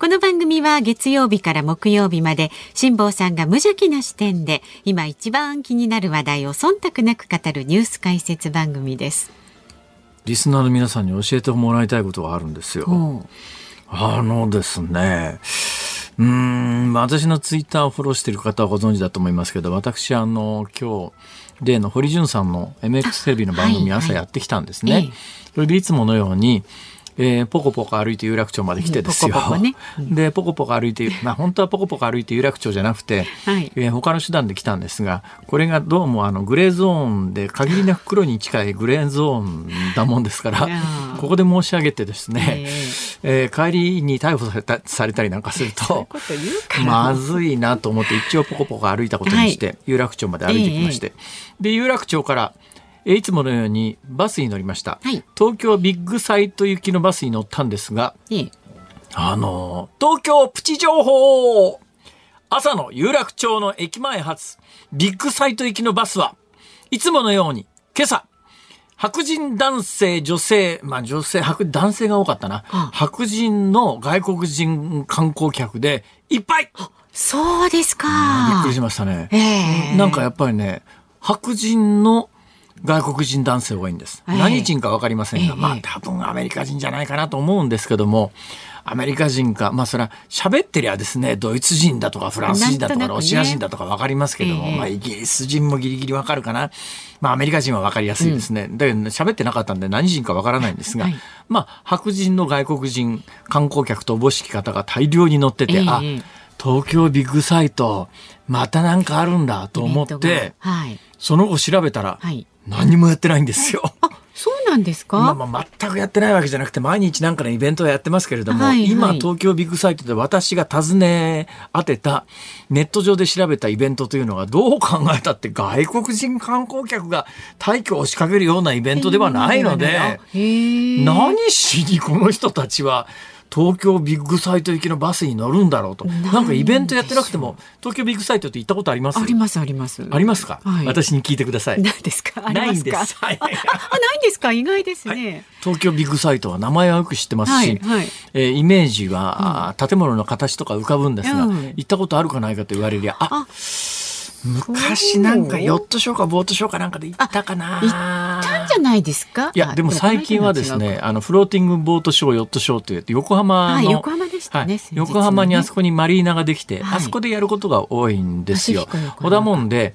この番組は月曜日から木曜日まで辛坊さんが無邪気な視点で今一番気になる話題を忖度なく語るニュース解説番組です。リスナーの皆さんに教えてもらいたいことがあるんですよ。あのですね。うん、私のツイッターをフォローしている方はご存知だと思いますけど、私、あの、今日、例の堀潤さんの MX テレビの番組朝やってきたんですね。はいはい、それでいつものように、えー、ポコポコ歩いて有楽町まで来てですよ。ポコポコね。うん、で、ポコポコ歩いて、まあ本当はポコポコ歩いて有楽町じゃなくて、はい、えー、他の手段で来たんですが、これがどうもあのグレーゾーンで限りなく黒に近いグレーゾーンだもんですから、ここで申し上げてですね、えー、帰りに逮捕されたされたりなんかすると、まずいなと思って一応ポコポコ歩いたことにして、はい、有楽町まで歩いてきまして、で、有楽町からいつものようにバスに乗りました、はい、東京ビッグサイト行きのバスに乗ったんですが、あの東京プチ情報。朝の有楽町の駅前発。ビッグサイト行きのバスはいつものように今朝白人男性、女性、まあ女性、白男性が多かったな。白人の外国人観光客でいっぱい。そうですか。びっくりしましたね。なんかやっぱりね、白人の外国人男性多いんです。何人か分かりませんが、まあ多分アメリカ人じゃないかなと思うんですけども、アメリカ人か、まあそれは喋ってりゃですね、ドイツ人だとかフランス人だとかロシア人だとか分かりますけども、まあイギリス人もギリギリ分かるかな。まあアメリカ人は分かりやすいですね。だけど喋ってなかったんで何人か分からないんですが、まあ白人の外国人観光客とおぼしき方が大量に乗ってて、あ、東京ビッグサイト、またなんかあるんだと思って、その後調べたら、何もやってないんですよ。あそうなんですか、まあ、まあ全くやってないわけじゃなくて毎日なんかのイベントをやってますけれども、はいはい、今東京ビッグサイトで私が尋ね当てたネット上で調べたイベントというのがどう考えたって外国人観光客が大挙押しかけるようなイベントではないので何しにこの人たちは東京ビッグサイト行きのバスに乗るんだろうと。なんかイベントやってなくても、東京ビッグサイトって行ったことあります？あります、あります。ありますか、はい、私に聞いてください。ないですか？ないんです。はい、あ、ないんですか？意外ですね、はい、東京ビッグサイトは名前はよく知ってますし、はいはい、えー、イメージは、うん、建物の形とか浮かぶんですが、うん、行ったことあるかないかと言われりゃ、あ、あ昔なんかヨットショーかボートショーかなんかで行ったかな。行ったんじゃないですか？いやでも最近はですねあのフローティングボートショーヨットショーという横浜の横浜でしたね、はい、横浜にあそこにマリーナができて、はい、あそこでやることが多いんですよ。小田門で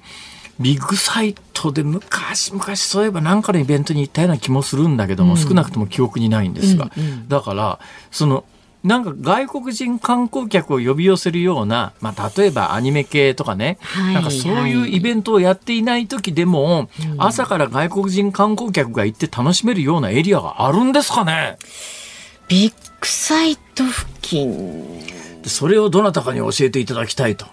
ビッグサイトで昔昔そういえば何かのイベントに行ったような気もするんだけども、うん、少なくとも記憶にないんですが、うんうん、だからそのなんか外国人観光客を呼び寄せるような、まあ、例えばアニメ系とかね、はい、なんかそういうイベントをやっていない時でも、朝から外国人観光客が行って楽しめるようなエリアがあるんですかね？ビッグサイト付近それをどなたかに教えていただきたいと。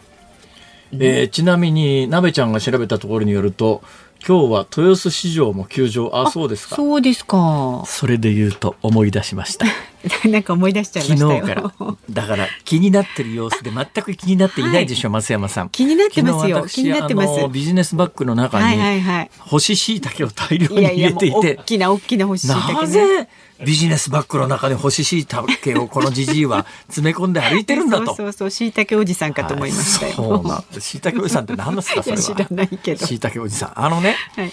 えー、ちなみに、なべちゃんが調べたところによると、今日は豊洲市場も休場。あ、そうですか。そうですか。それで言うと思い出しました。なんか思い出しちゃいました昨日から。だから気になってる様子で全く気になっていないでしょ、はい、増山さん。気になってますよ。気になってます。ビジネスバッグの中に、干し椎茸を大量に入れていて。大きな大きな干し椎茸、ね、なぜビジネスバッグの中に干し椎茸をこのじじいは 詰め込んで歩いてるんだと。そうそうそう、椎茸おじさんかと思いましたよ。そうなん椎茸おじさんって何ですかそれは。知らないけど。椎茸おじさん。あのね、はい、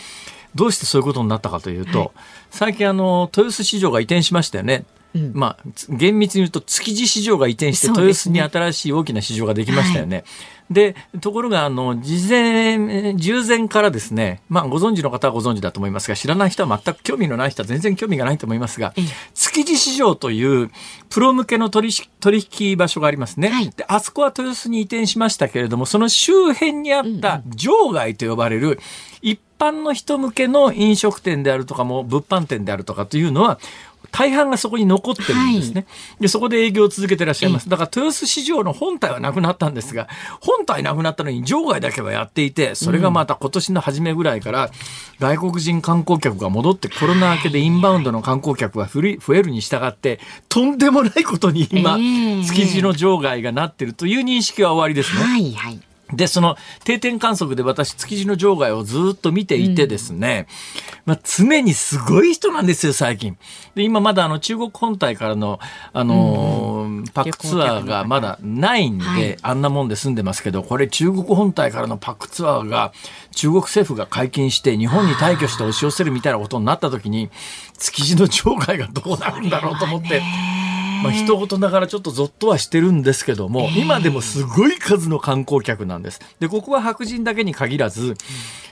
どうしてそういうことになったかというと、はい、最近あの、豊洲市場が移転しましたよね。うん、まあ、厳密に言うと築地市場が移転して豊洲に新しい大きな市場ができましたよね。で、ところが、あの、事前、従前からですね、まあ、ご存知の方はご存知だと思いますが、知らない人は全く興味のない人は全然興味がないと思いますが、築地市場というプロ向けの取取引場所がありますね、はい、で。あそこは豊洲に移転しましたけれども、その周辺にあった場外と呼ばれる、一般の人向けの飲食店であるとかも物販店であるとかというのは大半がそこに残ってるんですね。はい、で、そこで営業を続けてらっしゃいます。だから豊洲市場の本体はなくなったんですが、本体なくなったのに場外だけはやっていて、それがまた今年の初めぐらいから外国人観光客が戻ってコロナ明けでインバウンドの観光客が増えるに従って、とんでもないことに今、築地の場外がなってるという認識は終わりですね。はいはいで、その定点観測で私、築地の場外をずっと見ていてですね、うん、まあ、常にすごい人なんですよ、最近。で、今まだあの中国本体からの、あのーうん、パックツアーがまだないんで、はい、あんなもんで住んでますけど、これ中国本体からのパックツアーが中国政府が解禁して日本に退去して押し寄せるみたいなことになった時に、築地の場外がどうなるんだろうと思って、まあ一言ながらちょっとゾッとはしてるんですけども、今でもすごい数の観光客なんです。で、ここは白人だけに限らず、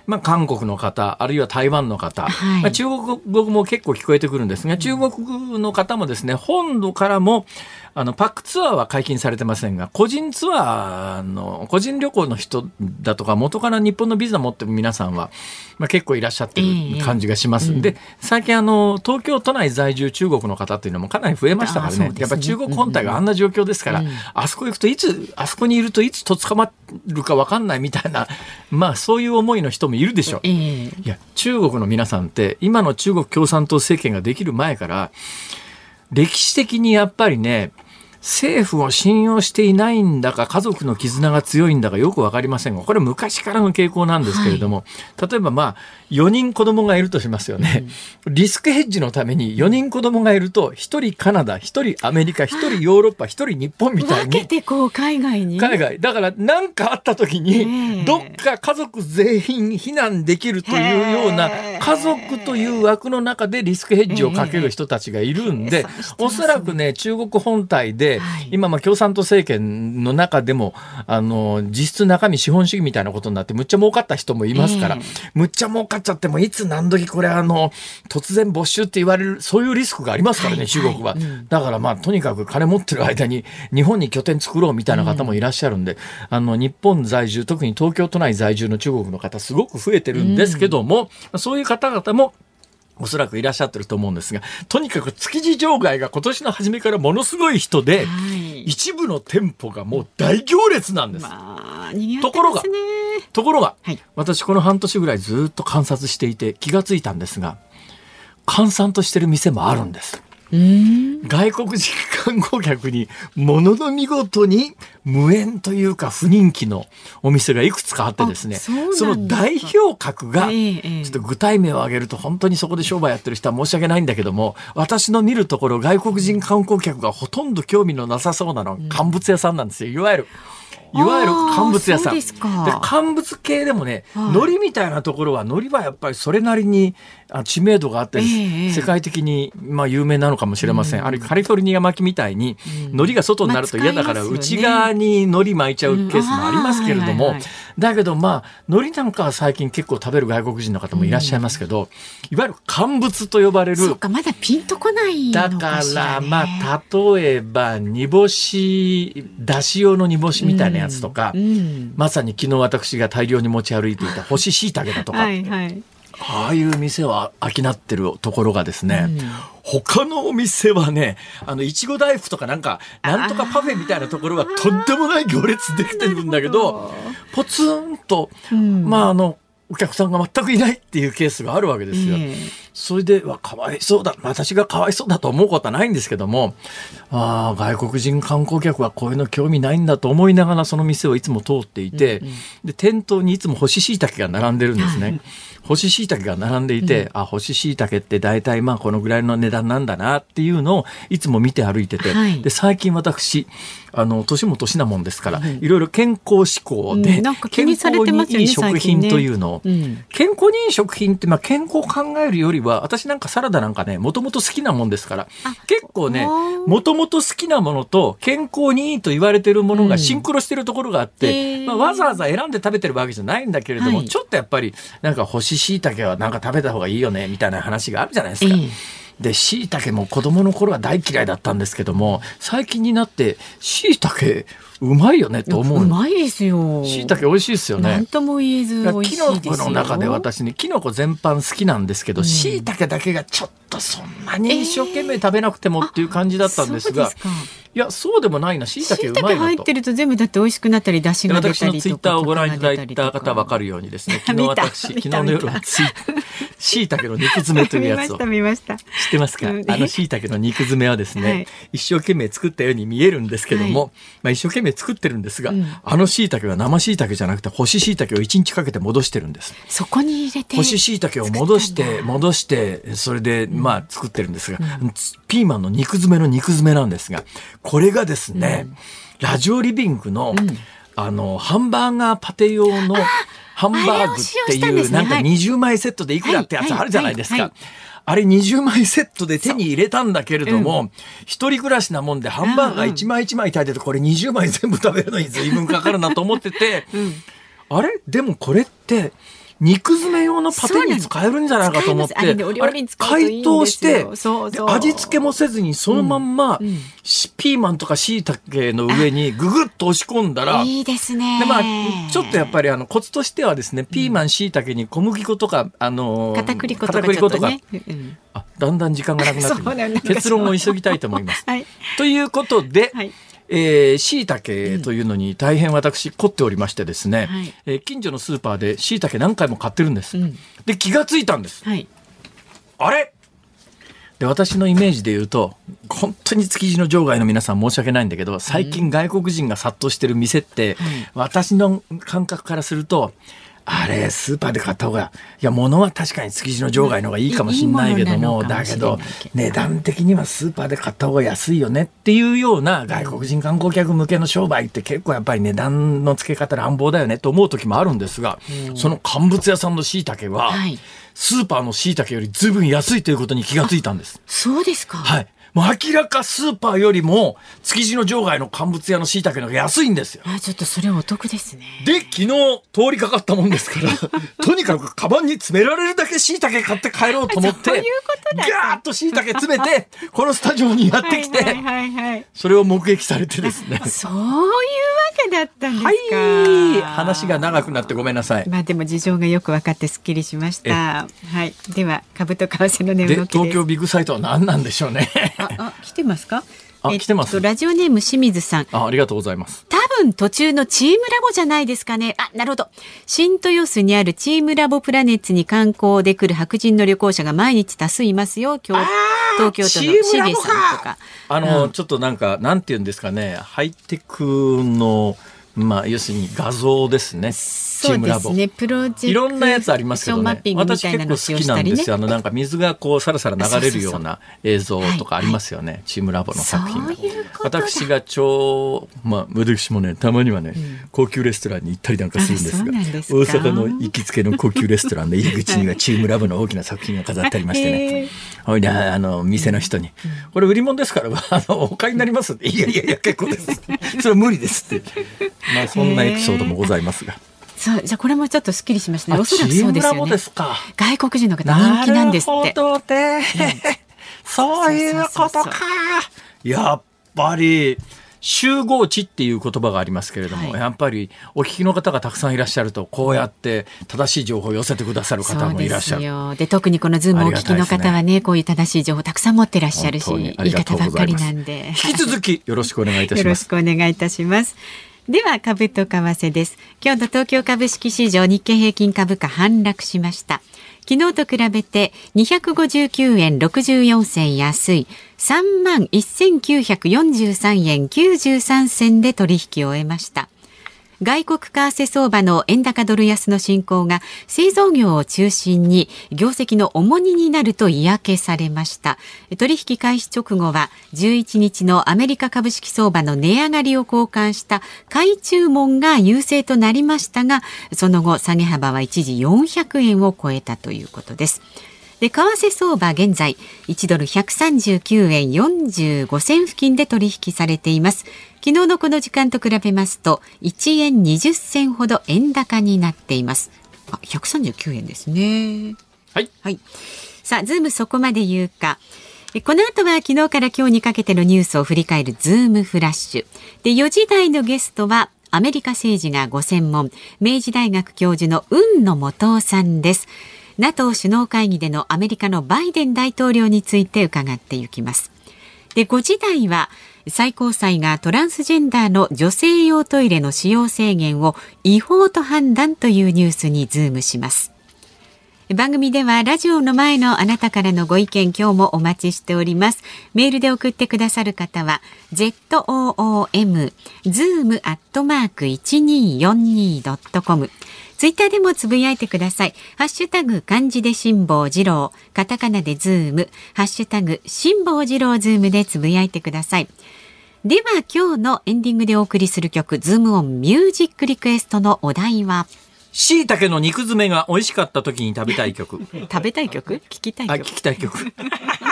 まあ、韓国の方、あるいは台湾の方、はい、まあ、中国語も結構聞こえてくるんですが、中国の方もですね、本土からも、あの、パックツアーは解禁されてませんが、個人ツアーの、個人旅行の人だとか、元から日本のビザ持ってる皆さんは、まあ、結構いらっしゃってる感じがします。えーうん、で、最近あの、東京都内在住中国の方っていうのもかなり増えましたからね、ね。やっぱ中国本体があんな状況ですから、うん。うん、あそこ行くといつ、あそこにいるといつと捕まるか分かんないみたいな、まあそういう思いの人もいるでしょう。えー、いや、中国の皆さんって、今の中国共産党政権ができる前から、歴史的にやっぱりね、政府を信用していないんだか、家族の絆が強いんだかよくわかりませんが、これ昔からの傾向なんですけれども、はい、例えばまあ、4人子供がいるとしますよね。うん、リスクヘッジのために4人子供がいると、1人カナダ、1人アメリカ、1人ヨーロッパ、1人日本みたいに。分けてこう海外に。海外。だから何かあった時に、どっか家族全員避難できるというような、家族という枠の中でリスクヘッジをかける人たちがいるんで、おそらくね、中国本体で、はい、今まあ共産党政権の中でもあの実質中身資本主義みたいなことになってむっちゃ儲かった人もいますから、えー、むっちゃ儲かっちゃってもいつ何時これあの突然没収って言われるそういうリスクがありますからね、はい、中国は、はいうん、だからまあとにかく金持ってる間に日本に拠点作ろうみたいな方もいらっしゃるんで、うん、あの日本在住特に東京都内在住の中国の方すごく増えてるんですけども、うん、そういう方々もおそらくいらっしゃってると思うんですが、とにかく築地場外が今年の初めからものすごい人で、はい、一部の店舗がもう大行列なんです。まあ、ところが、ところが、はい、私この半年ぐらいずっと観察していて気がついたんですが、閑散としてる店もあるんです。外国人観光客にものの見事に無縁というか不人気のお店がいくつかあってですねその代表格がちょっと具体名を挙げると本当にそこで商売やってる人は申し訳ないんだけども私の見るところ外国人観光客がほとんど興味のなさそうなの乾物屋さんなんですよ。いわゆる。いわゆる乾物屋さん。で乾物系でもね、はい、海苔みたいなところは海苔はやっぱりそれなりに知名度があったり、えー、世界的にまあ有名なのかもしれません。うん、あるいはカリフォルニア巻きみたいに、海苔が外になると嫌だから、内側に海苔巻いちゃうケースもありますけれども、だけどまあ海苔なんかは最近結構食べる外国人の方もいらっしゃいますけど、うん、いわゆる乾物と呼ばれる。そっかまだピンとこないだからまあ例えば煮干しだし用の煮干しみたいなやつとか、うん、まさに昨日私が大量に持ち歩いていた干し椎茸だとか。はいはいああいう店は商ってるところがですね、うん、他のお店はね、あの、いちご大福とかなんか、なんとかパフェみたいなところはとんでもない行列できてるんだけど、ポツンと、うん、まああの、お客さんが全くいないっていうケースがあるわけですよ。えー、それで、わ、かわいそうだ。私がかわいそうだと思うことはないんですけども、ああ、外国人観光客はこういうの興味ないんだと思いながらその店をいつも通っていて、うんうん、で、店頭にいつも干し椎茸が並んでるんですね。干し椎茸が並んでいて、うん、あ、干し椎茸って大体まあこのぐらいの値段なんだなっていうのをいつも見て歩いてて、はい、で、最近私、あの、年も年なもんですから、い。ろいろ健康志向で、健康にいい食品というのを、健康にいい食品って、まあ、健康を考えるよりは、私なんかサラダなんかね、もともと好きなもんですから、結構ね、もともと好きなものと健康にいいと言われてるものがシンクロしてるところがあって、まあ、わざわざ選んで食べてるわけじゃないんだけれども、ちょっとやっぱり、なんか干し椎茸はなんか食べた方がいいよね、みたいな話があるじゃないですか。で椎茸も子供の頃は大嫌いだったんですけども最近になって椎茸うまいよねと思う。うまいですよ。椎茸美味しいですよね。なんとも言えず美味しいですの中で私ね、キノコ全般好きなんですけど、椎、うん、茸だけがちょっとそんなに一生懸命食べなくてもっていう感じだったんですが、えー、いやそうでもないな椎茸うまいな入ってると全部だって美味しくなったり出汁が出たり私のツイッターをご覧いただいた方わかるようにですね 昨日私昨日の夜はツイ椎茸の肉詰めというやつを。知ってますか、あの椎茸の肉詰めはですね、はい、一生懸命作ったように見えるんですけども、はい、まあ一生懸命作ってるんですが、うん、あの椎茸は生椎茸じゃなくて干し椎茸を一日かけて戻してるんです。そこに入れて干し椎茸を戻して戻してそれでまあ作ってるんですが、うん、ピーマンの肉詰めの肉詰めなんですがこれがですね、うん、ラジオリビングの、あのハンバーガーパテ用のハンバーグっていうなんか20枚セットでいくらってやつあるじゃないですか。あれ20枚セットで手に入れたんだけれども、一、う。ん、人暮らしなもんでハンバーガー1枚1枚炊いててこれ20枚全部食べるのに随分かかるなと思ってて、うん、あれ？でもこれって肉詰め用のパテに使えるんじゃないかと思って、あれ解凍して味付けもせずにそのまんま、うん。うん、ピーマンとか椎茸の上にぐぐっと押し込んだらいいですね。でまあちょっとやっぱりあのコツとしてはですねピーマン椎茸に小麦粉とかあの片栗粉とか、ね、とだんだん時間がなくなって 結論を急ぎたいと思います。はい、ということで、はいえー、椎茸というのに大変私凝っておりましてですね、はい、えー、近所のスーパーで椎茸何回も買ってるんです。うん、で、気がついたんです。はい、あれ？で私のイメージで言うと本当に築地の場外の皆さん申し訳ないんだけど最近外国人が殺到してる店って、うん、私の感覚からするとあれ、スーパーで買った方が、いや、物は確かに築地の場外の方がいいかもしれないけども、だけど、値段的にはスーパーで買った方が安いよねっていうような外国人観光客向けの商売って結構やっぱり値段の付け方乱暴だよねと思う時もあるんですが、その乾物屋さんの椎茸は、スーパーの椎茸よりずいぶん安いということに気がついたんです。そうですか。はい。明らかスーパーよりも築地の場外の乾物屋の椎茸の方が安いんですよ。あちょっとそれお得ですね。で昨日通りかかったもんですから とにかくカバンに詰められるだけ椎茸買って帰ろうと思ってガーッと椎茸詰めてこのスタジオにやってきて、はいはいはいはい、それを目撃されてですね。そういうわけだったんですか。はい、話が長くなってごめんなさい。まあでも事情がよく分かってすっきりしました。はい。では株と為替の値動き東京ビッグサイトは何なんでしょうね。あ、来てますか？あ、来てます。ラジオネーム清水さん。あ、ありがとうございます。多分途中のチームラボじゃないですかね。あ、なるほど。新豊洲にあるチームラボプラネッツに観光で来る白人の旅行者が毎日多数いますよ。今日。東京都のしげさんとか。あの、うん、ちょっとなんか、なんて言うんですかね。ハイテクの。まあ、要するに画像ですね。チームラボ。ね、プロジェクト。いろんなやつありますけどね。私結構好きなんですよ。あの、なんか水がこう、さらさら流れるような映像とかありますよね。チームラボの作品が。私が超、まあ、私もね、たまにはね、うん、高級レストランに行ったりなんかするんですが、大阪の行きつけの高級レストランの入り口にはチームラボの大きな作品が飾ってありましてね。ほいで、あの、店の人に、これ売り物ですから、あの、お買いになりますって。いやいやいや、結構です。それは無理ですって。まあそんなエピソードもございますが。そうじゃこれもちょっとすっきりしましたね。おそらくそうですよね。外国人の方人気なんですって。なるほどね。そういうことか。やっぱり。集合値っていう言葉がありますけれども、はい、やっぱりお聞きの方がたくさんいらっしゃるとこうやって正しい情報を寄せてくださる方もいらっしゃるで特にこのズームをお聞きの方はね、ね、こういう正しい情報たくさん持ってらっしゃるしいい方ばっかりなんで引き続きよろしくお願いいたしますよろしくお願いいたしますでは株と為替です。今日の東京株式市場日経平均株価反落しました。昨日と比べて259円64銭安い。3万1943円93銭で取引を終えました。外国為替相場の円高ドル安の進行が製造業を中心に業績の重荷になると嫌気されました。取引開始直後は11日のアメリカ株式相場の値上がりを交換した買い注文が優勢となりましたがその後下げ幅は一時400円を超えたということです。で為替相場現在1ドル139円45銭付近で取引されています。昨日のこの時間と比べますと1円20銭ほど円高になっていますあ139円ですねはい、はいさあ、ズームそこまで言うか。この後は昨日から今日にかけてのニュースを振り返るズームフラッシュ。で、4時台のゲストはアメリカ政治がご専門、明治大学教授の海野素央さんです。NATO 首脳会議でのアメリカのバイデン大統領について伺っていきます。で、5時台は最高裁がトランスジェンダーの女性用トイレの使用制限を違法と判断というニュースにズームします。番組ではラジオの前のあなたからのご意見今日もお待ちしております。メールで送ってくださる方は zoom zoom アットマーク 1242.com ツイッターでもつぶやいてください。ハッシュタグ漢字で辛坊治郎、カタカナでズーム、ハッシュタグ辛坊治郎ズームでつぶやいてください。では今日のエンディングでお送りする曲、ズームオンミュージックリクエストのお題は？椎茸の肉詰めが美味しかった時に食べたい曲。食べたい曲？聞きたい曲？聞きたい曲。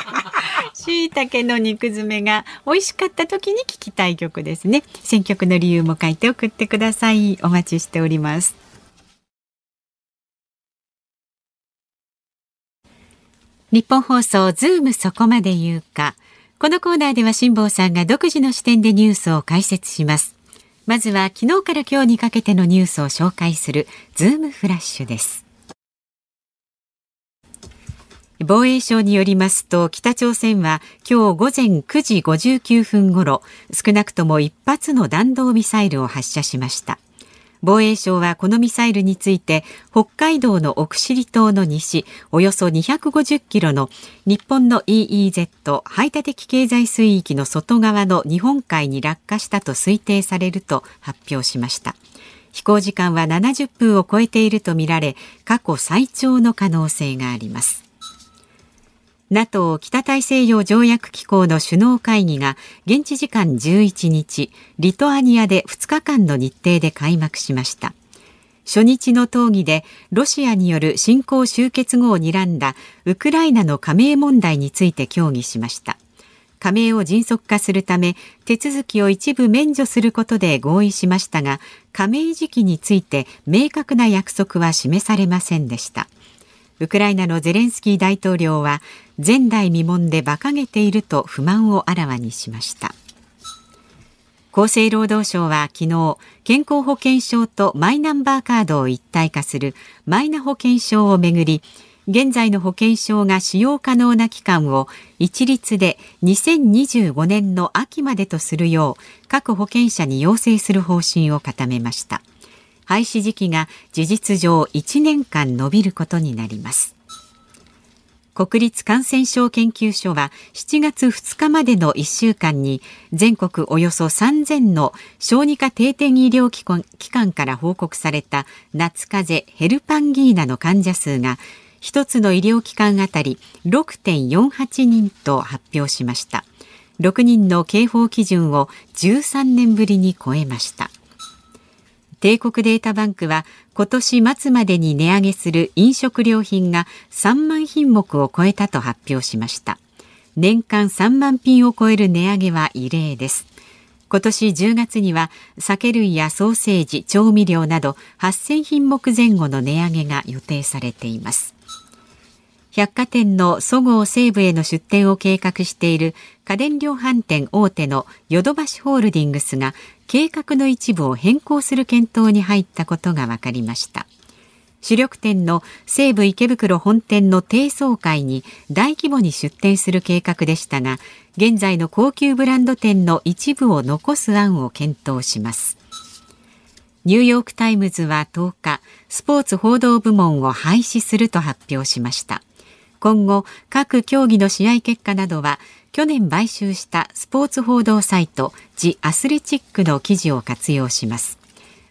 椎茸の肉詰めが美味しかった時に聞きたい曲ですね。選曲の理由も書いて送ってください。お待ちしております。ニッポン放送ズームそこまで言うか。このコーナーでは辛坊さんが独自の視点でニュースを解説します。まずは昨日から今日にかけてのニュースを紹介するズームフラッシュです。防衛省によりますと北朝鮮は今日午前9時59分ごろ少なくとも1発の弾道ミサイルを発射しました防衛省はこのミサイルについて北海道の奥尻島の西およそ250キロの日本の EEZ 排他的経済水域の外側の日本海に落下したと推定されると発表しました。飛行時間は70分を超えているとみられ過去最長の可能性があります。NATO 北大西洋条約機構の首脳会議が現地時間11日リトアニアで2日間の日程で開幕しました。初日の討議でロシアによる侵攻終結後を睨んだウクライナの加盟問題について協議しました。加盟を迅速化するため手続きを一部免除することで合意しましたが加盟時期について明確な約束は示されませんでした。ウクライナのゼレンスキー大統領は前代未聞で馬鹿げていると不満をあらわにしました。厚生労働省は昨日健康保険証とマイナンバーカードを一体化するマイナ保険証をめぐり現在の保険証が使用可能な期間を一律で2025年の秋までとするよう各保険者に要請する方針を固めました。廃止時期が事実上1年間延びることになります。国立感染症研究所は7月2日までの1週間に全国およそ3000の小児科定点医療機関から報告された夏風邪ヘルパンギーナの患者数が1つの医療機関あたり6.48人と発表しました。6人の警報基準を13年ぶりに超えました。帝国データバンクは今年末までに値上げする飲食料品が3万品目を超えたと発表しました。年間3万品を超える値上げは異例です。今年10月には酒類やソーセージ調味料など8000品目前後の値上げが予定されています。百貨店のそごう・西武への出店を計画している家電量販店大手のヨドバシホールディングスが計画の一部を変更する検討に入ったことが分かりました。主力店の西武池袋本店の低層階に大規模に出店する計画でしたが現在の高級ブランド店の一部を残す案を検討します。ニューヨークタイムズは10日スポーツ報道部門を廃止すると発表しました。今後各競技の試合結果などは去年買収したスポーツ報道サイトジ・アスレチックの記事を活用します。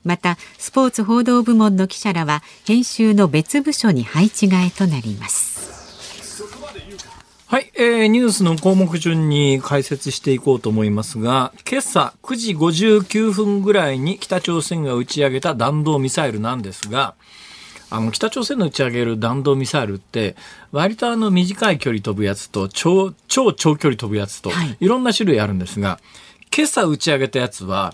またスポーツ報道部門の記者らは編集の別部署に配置換えとなります。はい、えー、ニュースの項目順に解説していこうと思いますが、今朝9時59分ぐらいに北朝鮮が打ち上げた弾道ミサイルなんですが、あの、北朝鮮の打ち上げる弾道ミサイルって、割とあの短い距離飛ぶやつと超、超長距離飛ぶやつと、い。ろんな種類あるんですが、今朝打ち上げたやつは、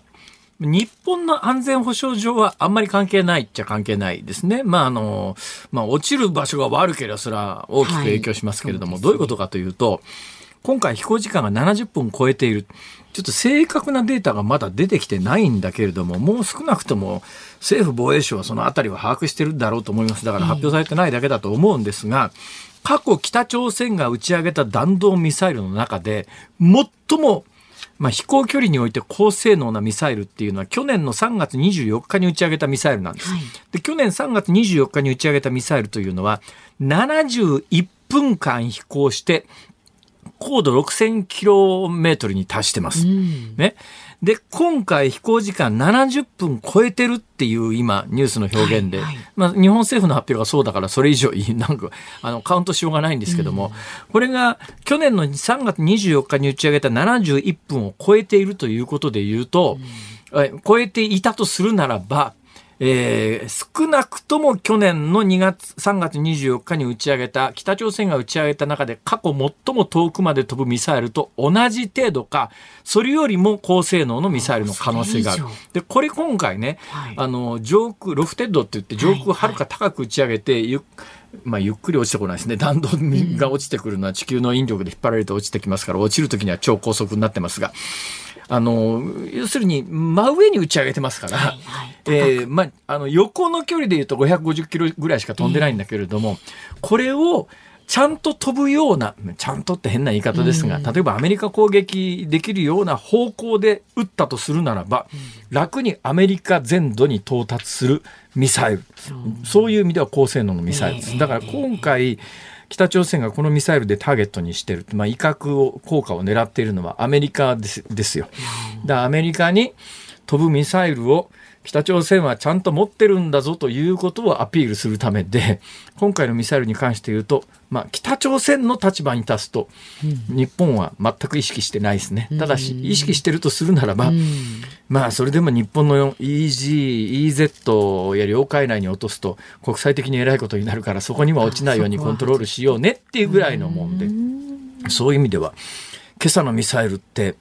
日本の安全保障上はあんまり関係ないっちゃ関係ないですね。まあ、あの、まあ、落ちる場所が悪ければそれは大きく影響しますけれども、はい、どういうことかというと、今回飛行時間が70分超えている。ちょっと正確なデータがまだ出てきてないんだけれども、もう少なくとも政府防衛省はそのあたりは把握してるんだろうと思います。だから発表されてないだけだと思うんですが、過去北朝鮮が打ち上げた弾道ミサイルの中で、最もまあ、飛行距離において高性能なミサイルっていうのは去年の3月24日に打ち上げたミサイルなんです。はい、で去年3月24日に打ち上げたミサイルというのは71分間飛行して高度6000キロメートルに達してます。うん、ね。で、今回飛行時間70分超えてるっていう今ニュースの表現で、はいはい、まあ日本政府の発表がそうだからそれ以上 なんかあのカウントしようがないんですけども、うん、これが去年の3月24日に打ち上げた71分を超えているということで言うと、うん、超えていたとするならば、えー、少なくとも去年の2月、3月24日に打ち上げた、北朝鮮が打ち上げた中で過去最も遠くまで飛ぶミサイルと同じ程度か、それよりも高性能のミサイルの可能性がある。で、これ今回ね、はい、あの、上空、ロフテッドって言って上空はるか高く打ち上げて、はいはいまあ、ゆっくり落ちてこないですね。弾道が落ちてくるのは地球の引力で引っ張られて落ちてきますから、落ちるときには超高速になってますが、あの、要するに真上に打ち上げてますから、はいはい、えー、まあ、あの、横の距離で言うと550キロぐらいしか飛んでないんだけれども、これを、ちゃんと飛ぶような、ちゃんとって変な言い方ですが、例えばアメリカ攻撃できるような方向で撃ったとするならば、楽にアメリカ全土に到達するミサイル、そう。いう意味では高性能のミサイルです。だから今回、北朝鮮がこのミサイルでターゲットにしてる、まあ、威嚇を効果を狙っているのはアメリカですですよ。だアメリカに飛ぶミサイルを北朝鮮はちゃんと持ってるんだぞということをアピールするためで今回のミサイルに関して言うと、まあ、北朝鮮の立場に立つと、日本は全く意識してないですね。ただし意識してるとするならば、まあそれでも日本の EG、EZ や領海内に落とすと国際的に偉いことになるからそこには落ちないようにコントロールしようねっていうぐらいのもんで。そういう意味では今朝のミサイルって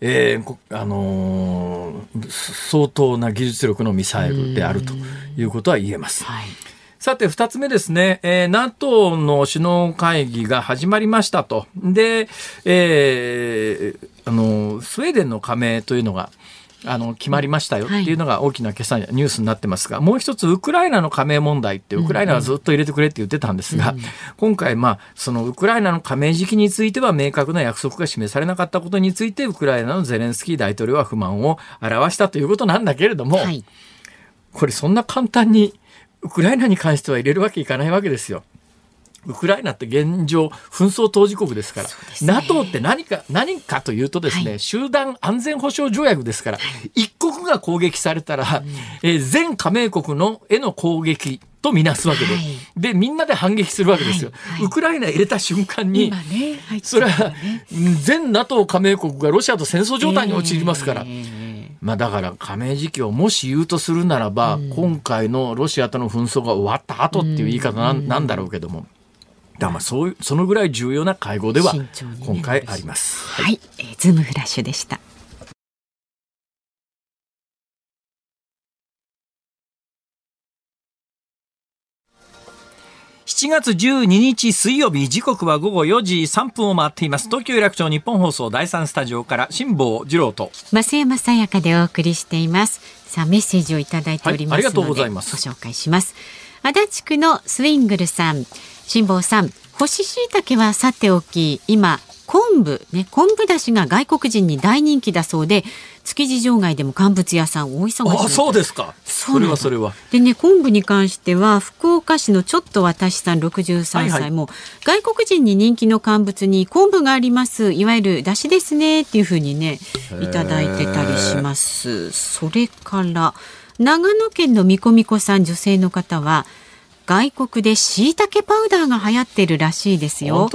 えーあのー、相当な技術力のミサイルであるということは言えます。はい、さて、二つ目ですね、えー、NATO の首脳会議が始まりましたと。で、えー、あの、スウェーデンの加盟というのが、あの決まりましたよっていうのが大きな今朝ニュースになってますが、もう一つウクライナの加盟問題ってウクライナはずっと入れてくれって言ってたんですが、今回まあそのウクライナの加盟時期については明確な約束が示されなかったことについてウクライナのゼレンスキー大統領は不満を表したということなんだけれども、はい、これそんな簡単にウクライナに関しては入れるわけいかないわけですよ。ウクライナって現状紛争当事国ですから、ね、NATO って何か何かというとですね、はい、集団安全保障条約ですから、はい、一国が攻撃されたら、うん、えー、全加盟国のへの攻撃とみなすわけで、はい、でみんなで反撃するわけですよ、はい。はい、ウクライナ入れた瞬間に、ね、それは、全 NATO 加盟国がロシアと戦争状態に陥りますから。えーまあ、だから加盟時期をもし言うとするならば、うん、今回のロシアとの紛争が終わった後っていう言い方なん,、なんだろうけども、だまあそういうそのぐらい重要な会合では今回あります。はい、はい、えー、ズームフラッシュでした。7月12日水曜日時刻は午後4時3分を回っています。東京有楽町日本放送第三スタジオから辛坊治郎と増山さやかでお送りしています。さあメッセージをいただいております、はい、ありがとうございます。ご紹介します。足立区のスウィングルさん辛坊さん干し椎茸はさておき今昆布ね昆布だしが外国人に大人気だそうで築地場外でも乾物屋さん大忙しあそうですか。それはそれは。でね昆布に関しては福岡市のちょっと私さん63歳も、はいはい、外国人に人気の乾物に昆布があります。いわゆるだしですねっていうふうにねいただいてたりします。それから長野県のみこみこさん女性の方は外国で椎茸パウダーが流行ってるらしいですよ。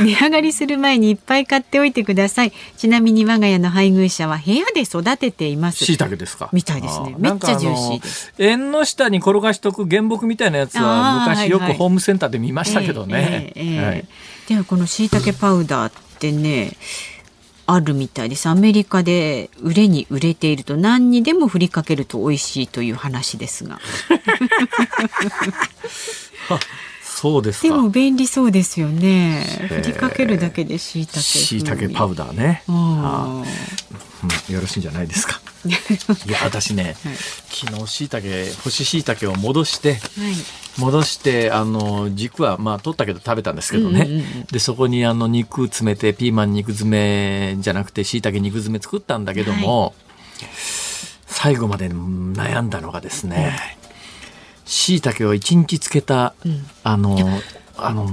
値上がりする前にいっぱい買っておいてください。ちなみに我が家の配偶者は部屋で育てています。椎茸ですか？みたいですね。めっちゃジューシーです。縁の下に転がしとく原木みたいなやつは昔よくホームセンターで見ましたけどね、ではこの椎茸パウダーってねあるみたいです。アメリカで売れに売れていると何にでも振りかけると美味しいという話ですが。そうですでも便利そうですよね。振りかけるだけで椎茸。椎茸パウダーね。あうん、よろしいんじゃないですか。いや 私ね、はい、昨日椎茸干し椎茸を戻して、はい、戻してあの軸はまあ取ったけど食べたんですけどね、うんうんうん、でそこにあの肉詰めてピーマン肉詰めじゃなくて椎茸肉詰め作ったんだけども、はい、最後まで悩んだのがですね、椎茸を一日つけた、うん、あのあの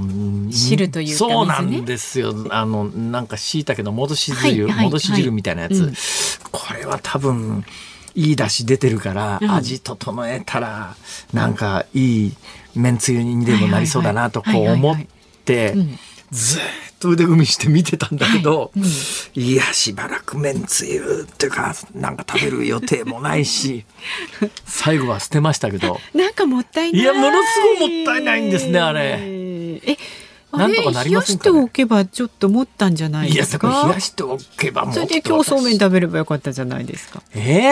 汁というか、ね、そうなんですよ。あのなんか椎茸の戻し汁、はいはい、戻し汁みたいなやつ、うん、これは多分いい出汁出てるから、うん、味整えたらなんかいいめんつゆにでもなりそうだなとこう思ってずっと腕組みして見てたんだけど、はいうん、いやしばらくめんつゆっていうかなんか食べる予定もないし 最後は捨てましたけど。なんかもったいない。いやものすごいもったいないんですねあれ。えなんとかなりませんか、ね、冷やしておけばちょっと持ったんじゃないですか？いや、冷やしておけばそれで今日そうめん食べればよかったじゃないですか。ええ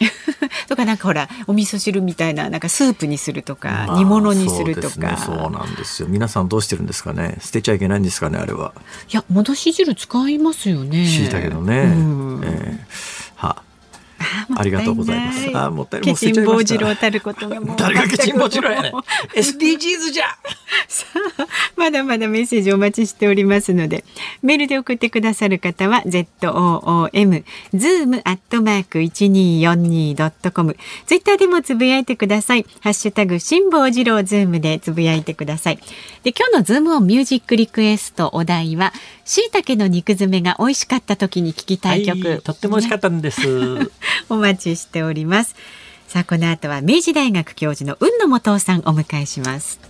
ー、とかなんかほらお味噌汁みたいななんかスープにするとか、煮物にするとか、ね、そうなんですよ。皆さんどうしてるんですかね？捨てちゃいけないんですかねあれは。いや戻し汁使いますよね。しいたけどね。うん、えー、はありがとうございます。あ、もったいない。ケチンボウ治郎たることがもう。誰がケチンボウ治郎やね SDGs じゃさあ、まだまだメッセージお待ちしておりますので、メールで送ってくださる方は、ZOOM、zoom アットマーク 1242.com。ツイッターでもつぶやいてください。ハッシュタグ、辛坊治郎ズームでつぶやいてください。で、今日のズームオンミュージックリクエストお題は、椎茸の肉詰めが美味しかった時に聞きたい曲。はい、とっても美味しかったんです。お待ちしております。さあ、この後は明治大学教授の雲野元さんお迎えします。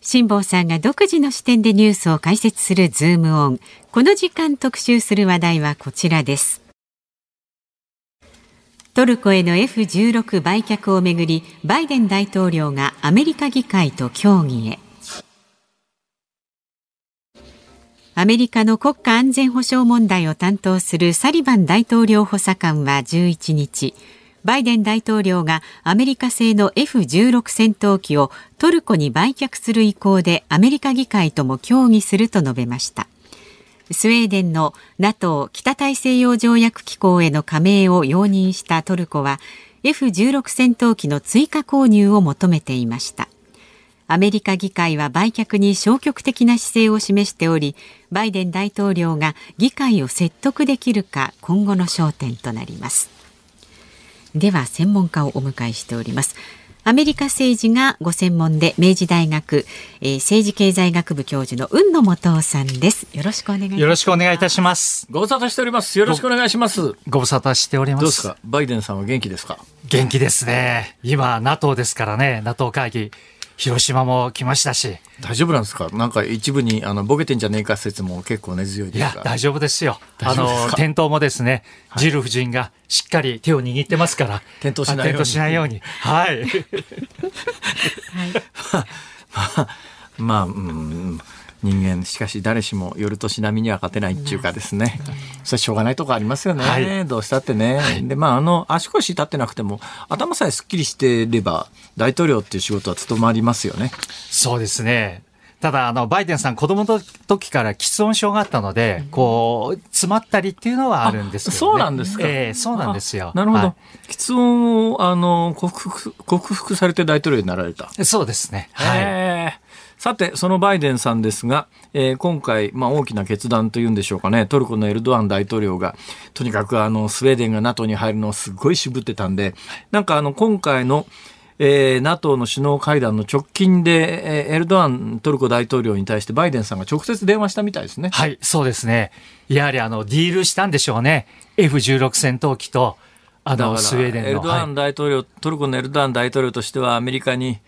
辛坊さんが独自の視点でニュースを解説するズームオン。この時間特集する話題はこちらです。トルコへの F16 売却をめぐり、バイデン大統領がアメリカ議会と協議へ。アメリカの国家安全保障問題を担当するサリバン大統領補佐官は11日、バイデン大統領がアメリカ製の F16 戦闘機をトルコに売却する意向でアメリカ議会とも協議すると述べました。スウェーデンの NATO 北大西洋条約機構への加盟を容認したトルコは F16 戦闘機の追加購入を求めていました。アメリカ議会は売却に消極的な姿勢を示しておりバイデン大統領が議会を説得できるか今後の焦点となります。では専門家をお迎えしております。アメリカ政治がご専門で明治大学、えー、政治経済学部教授の雲野元さんです。よろしくお願いよろしくお願いいたします。ご無沙汰しております。よろしくお願いします。ご無沙汰しております。どうですか？バイデンさんは元気ですか？元気ですね。今 NATO ですからね。NATO 会議広島も来ましたし。大丈夫なんですか？なんか一部に、あの、ボケてんじゃねえか説も結構根強いですいや、大丈夫ですよ。あの、転倒もですね、ジル夫人がしっかり手を握ってますから。転倒しないように。転倒しないように。はい。はい。まあ、まあ、うん。人間しかし誰しも夜年並みには勝てないっていうかですね、それしょうがないとこありますよね、はい、どうしたってね、はい、でまああの足腰立ってなくても頭さえすっきりしてれば大統領っていう仕事は務まりますよねそうですねただ、あの、バイデンさん、子供の時から喫音症があったので、こう、詰まったりっていうのはあるんですけど、ね、そうなんですか。ええー、そうなんですよ。なるほど。はい、喫音を、あの、克服、克服されて大統領になられた。そうですね。はい。さて、そのバイデンさんですが、えー、今回、まあ、大きな決断というんでしょうかね、トルコのエルドアン大統領が、とにかくあの、スウェーデンが NATO に入るのをすごい渋ってたんで、なんかあの、今回の、えー、NATO の首脳会談の直近で、えー、エルドアントルコ大統領に対してバイデンさんが直接電話したみたいですね。はい、そうですね。やはりあの、ディールしたんでしょうね。F16 戦闘機と、あの、スウェーデンの。エルドアン大統領、はい、トルコのエルドアン大統領としてはアメリカに、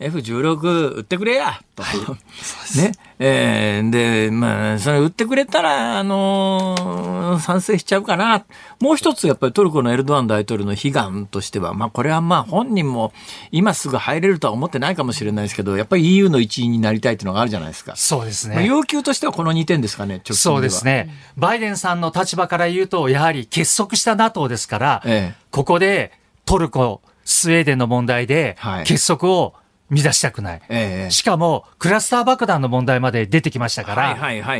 F16 売ってくれやと。ね。えー、で、まあ、それ売ってくれたら、あのー、賛成しちゃうかな。もう一つ、やっぱりトルコのエルドアン大統領の悲願としては、まあ、これはまあ、本人も今すぐ入れるとは思ってないかもしれないですけど、やっぱり EU の一員になりたいっていうのがあるじゃないですか。そうですね。まあ、要求としてはこの2点ですかね、そうですね。バイデンさんの立場から言うと、やはり結束した NATO ですから、ええ、ここでトルコ、スウェーデンの問題で結束を乱したくない。ええ、しかも、クラスター爆弾の問題まで出てきましたから、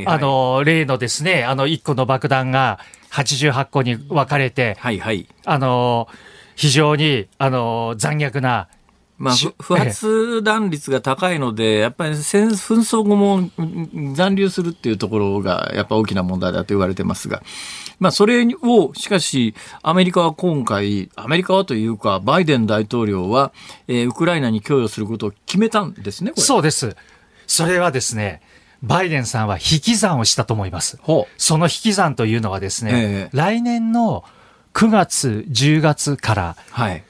あの、例のですね、あの、1個の爆弾が88個に分かれて、はいはい、あの、非常に、あの、残虐な、まあ、不発弾率が高いので、やっぱり戦紛争後も残留するっていうところが、やっぱ大きな問題だと言われてますが、まあ、それを、しかし、アメリカは今回、アメリカはというか、バイデン大統領は、えー、ウクライナに供与することを決めたんですね、そうです。それはですね、バイデンさんは引き算をしたと思います。その引き算というのはですね、えー、来年の9月、10月から、はい、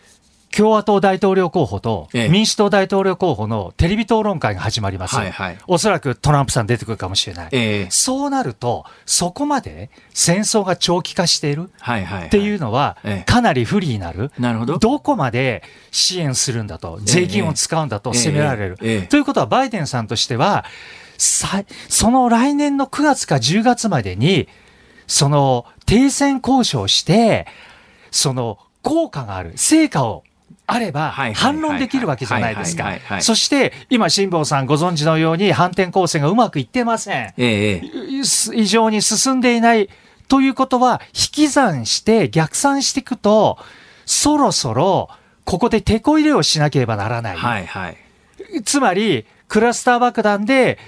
共和党大統領候補と民主党大統領候補のテレビ討論会が始まります。はいはい、おそらくトランプさん出てくるかもしれない。えー、そうなると、そこまで戦争が長期化しているっていうのは、かなり不利になる。なるほど。どこまで支援するんだと、税金を使うんだと責められる。えーえー、ということは、バイデンさんとしては、その来年の9月か10月までに、その停戦交渉して、その効果がある、成果をあれば反論できるわけじゃないですか。そして、今、辛坊さんご存知のように反転攻勢がうまくいってません。ええ、異常に進んでいないということは、引き算して逆算していくと、そろそろここで手こ入れをしなければならない。はいはい、つまり、クラスター爆弾で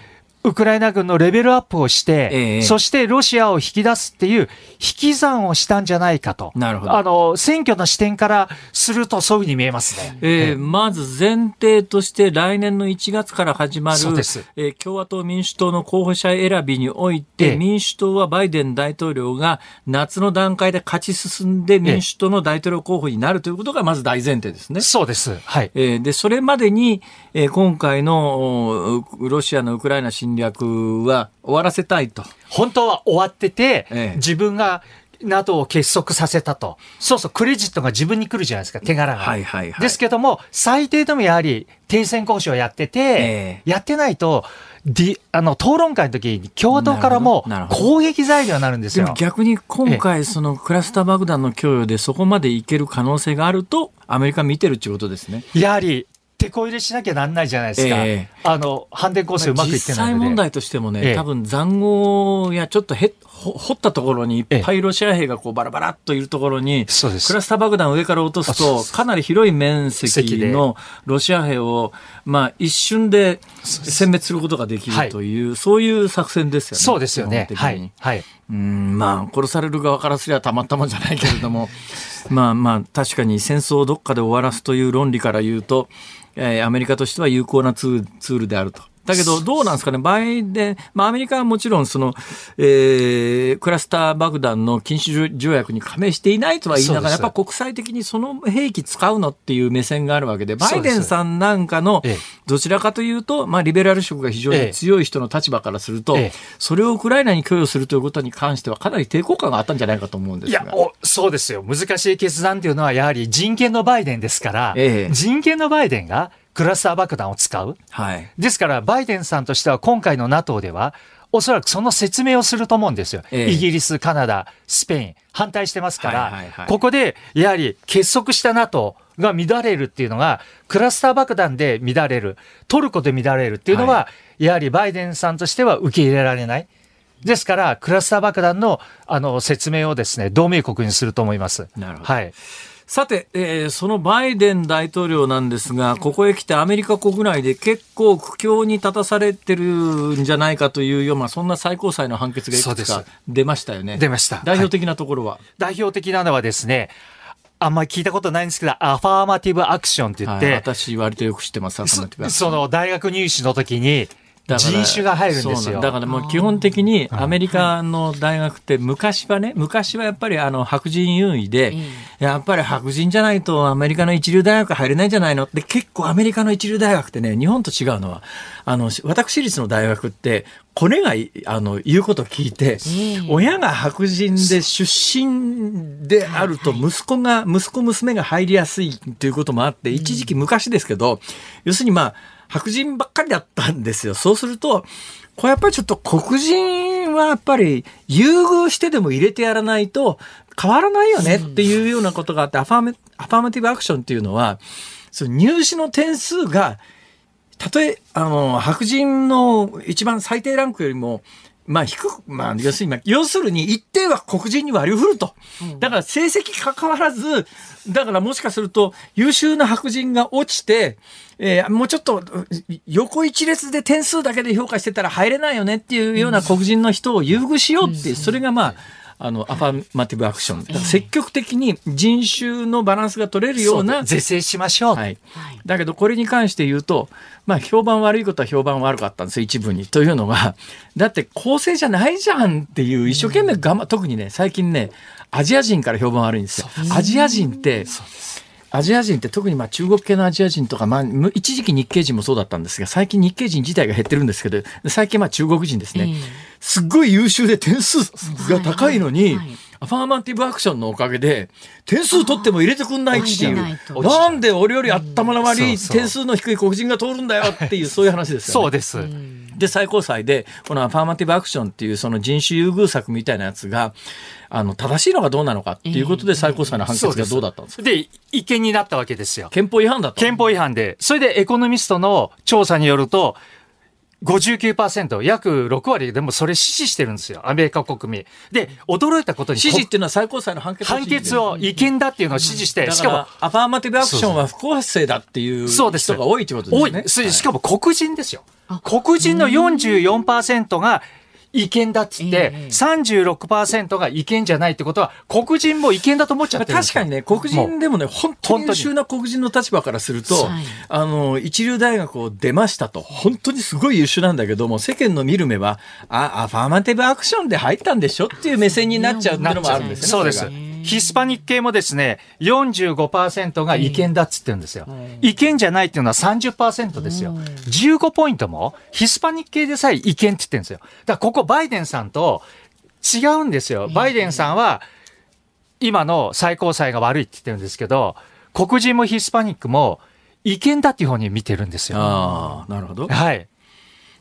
ウクライナ軍のレベルアップをして、ええ、そしてロシアを引き出すっていう引き算をしたんじゃないかと。なるほど。あの、選挙の視点からするとそういうふうに見えますね。えー、えまず前提として来年の1月から始まる、そうです。えー、共和党民主党の候補者選びにおいて、民主党はバイデン大統領が夏の段階で勝ち進んで民主党の大統領候補になるということがまず大前提ですね。そうです。はい。えー、で、それまでに、えー、今回のロシアのウクライナ侵略は終わらせたいと。本当は終わってて、ええ、自分が NATO を結束させたと。そうそう、クレジットが自分に来るじゃないですか、手柄が。はいはいはい、ですけども、最低でもやはり停戦交渉をやってて、えやってないと、あの討論会の時に共和党からも攻撃材料になるんですよ。逆に今回、そのクラスター爆弾の供与でそこまでいける可能性があると、アメリカ見てるっていうことですね。やはり手こ入れしなきゃなんないじゃないですか。えー、あの、反転攻勢うまくいってないので。実際問題としてもね、えー、多分塹壕やちょっとへ掘ったところにいっぱいロシア兵がこうバラバラっといるところに、クラスター爆弾を上から落とすと、かなり広い面積のロシア兵を、まあ、一瞬で殲滅することができるという、そういう作戦ですよね。そうですよね。はい。はい。うん、まあ、殺される側からすりゃたまったもんじゃないけれども、まあまあ、確かに戦争をどっかで終わらすという論理から言うと、えー、アメリカとしては有効なツールであると。だけど、どうなんですかね、バイデン、まあ、アメリカはもちろん、その、えー、クラスター爆弾の禁止条約に加盟していないとは言いながら、やっぱ国際的にその兵器使うのっていう目線があるわけで、バイデンさんなんかの、どちらかというと、まあ、リベラル色が非常に強い人の立場からすると、それをウクライナに供与するということに関しては、かなり抵抗感があったんじゃないかと思うんですが。いや、そうですよ。難しい決断というのは、やはり人権のバイデンですから、ええ、人権のバイデンが、クラスター爆弾を使う。はい。ですから、バイデンさんとしては今回の NATO では、おそらくその説明をすると思うんですよ。ええ、イギリス、カナダ、スペイン、反対してますから、はいはいはい、ここでやはり結束した NATO が乱れるっていうのが、クラスター爆弾で乱れる、トルコで乱れるっていうのは、はい、やはりバイデンさんとしては受け入れられない。ですから、クラスター爆弾のあの説明をですね、同盟国にすると思います。なるほど。はい。さて、えー、そのバイデン大統領なんですが、ここへ来てアメリカ国内で結構苦境に立たされてるんじゃないかというような、そんな最高裁の判決がいくつか出ましたよね。出ました。代表的なところは、はい、代表的なのはですね、あんまり聞いたことないんですけど、アファーマティブアクションって言って、はい、私割とよく知ってます、その大学入試の時に、人種が入るんですよ。だからもう基本的にアメリカの大学って昔はね、昔はやっぱりあの白人優位で、やっぱり白人じゃないとアメリカの一流大学入れないんじゃないの？って結構アメリカの一流大学ってね、日本と違うのは、あの、私立の大学って、コネがあの言うことを聞いて、親が白人で出身であると息子が、息子娘が入りやすいということもあって、一時期昔ですけど、要するにまあ、白人ばっかりだったんですよ。そうすると、これやっぱりちょっと黒人はやっぱり優遇してでも入れてやらないと変わらないよねっていうようなことがあって、アファーメアファーマティブアクションっていうのは、その入試の点数が、たとえ、あの、白人の一番最低ランクよりも、まあ低く、まあ要するに、要するに一定は黒人に割り振ると。だから成績関わらず、だからもしかすると優秀な白人が落ちて、えー、もうちょっと横一列で点数だけで評価してたら入れないよねっていうような黒人の人を優遇しようっていう、それがまあ、あの、アファマティブアクション。積極的に人種のバランスが取れるような。是正しましょう。はい。だけど、これに関して言うと、まあ、評判悪いことは評判悪かったんですよ、一部に。というのが、だって公正じゃないじゃんっていう、一生懸命頑張、特にね、最近ね、アジア人から評判悪いんですよ。アジア人って、アジア人って特にまあ中国系のアジア人とか、まあ、一時期日系人もそうだったんですが、最近日系人自体が減ってるんですけど、最近まあ中国人ですね。すっごい優秀で点数が高いのに、アファーマティブアクションのおかげで、点数取っても入れてくんないっていう。なんで俺より頭の悪い点数の低い黒人が通るんだよっていう、そういう話ですよね。そうです。で、最高裁で、このアファーマティブアクションっていうその人種優遇策みたいなやつが、あの、正しいのかどうなのかっていうことで最高裁の判決がどうだったんですか、で違憲になったわけですよ。憲法違反だった憲法違反で。それでエコノミストの調査によると、59%、約6割でもそれ支持してるんですよ、アメリカ国民。で、驚いたことに。支持っていうのは最高裁の判決判決を違憲だっていうのを支持して、しかも、アファーマティブアクションは不公正だっていう人が多いってことですね。多い。しかも黒人ですよ。黒人の44%が違憲だっつって、36%が違憲じゃないってことは、黒人も違憲だと思っちゃってる確かにね、黒人でもね、本当に優秀な黒人の立場からすると、あの、一流大学を出ましたと、本当にすごい優秀なんだけども、世間の見る目は、あ、アファーマティブアクションで入ったんでしょっていう目線になっちゃうっていうのもあるんですね。そうです。ヒスパニック系もですね、45%が違憲だっつってるんですよ。違憲じゃないっていうのは30%ですよ。15ポイントも、ヒスパニック系でさえ違憲って言ってるんですよ。だからここバイデンさんと違うんですよ。バイデンさんは、今の最高裁が悪いって言ってるんですけど、黒人もヒスパニックも違憲だっていう方に見てるんですよ。ああ、なるほど。はい。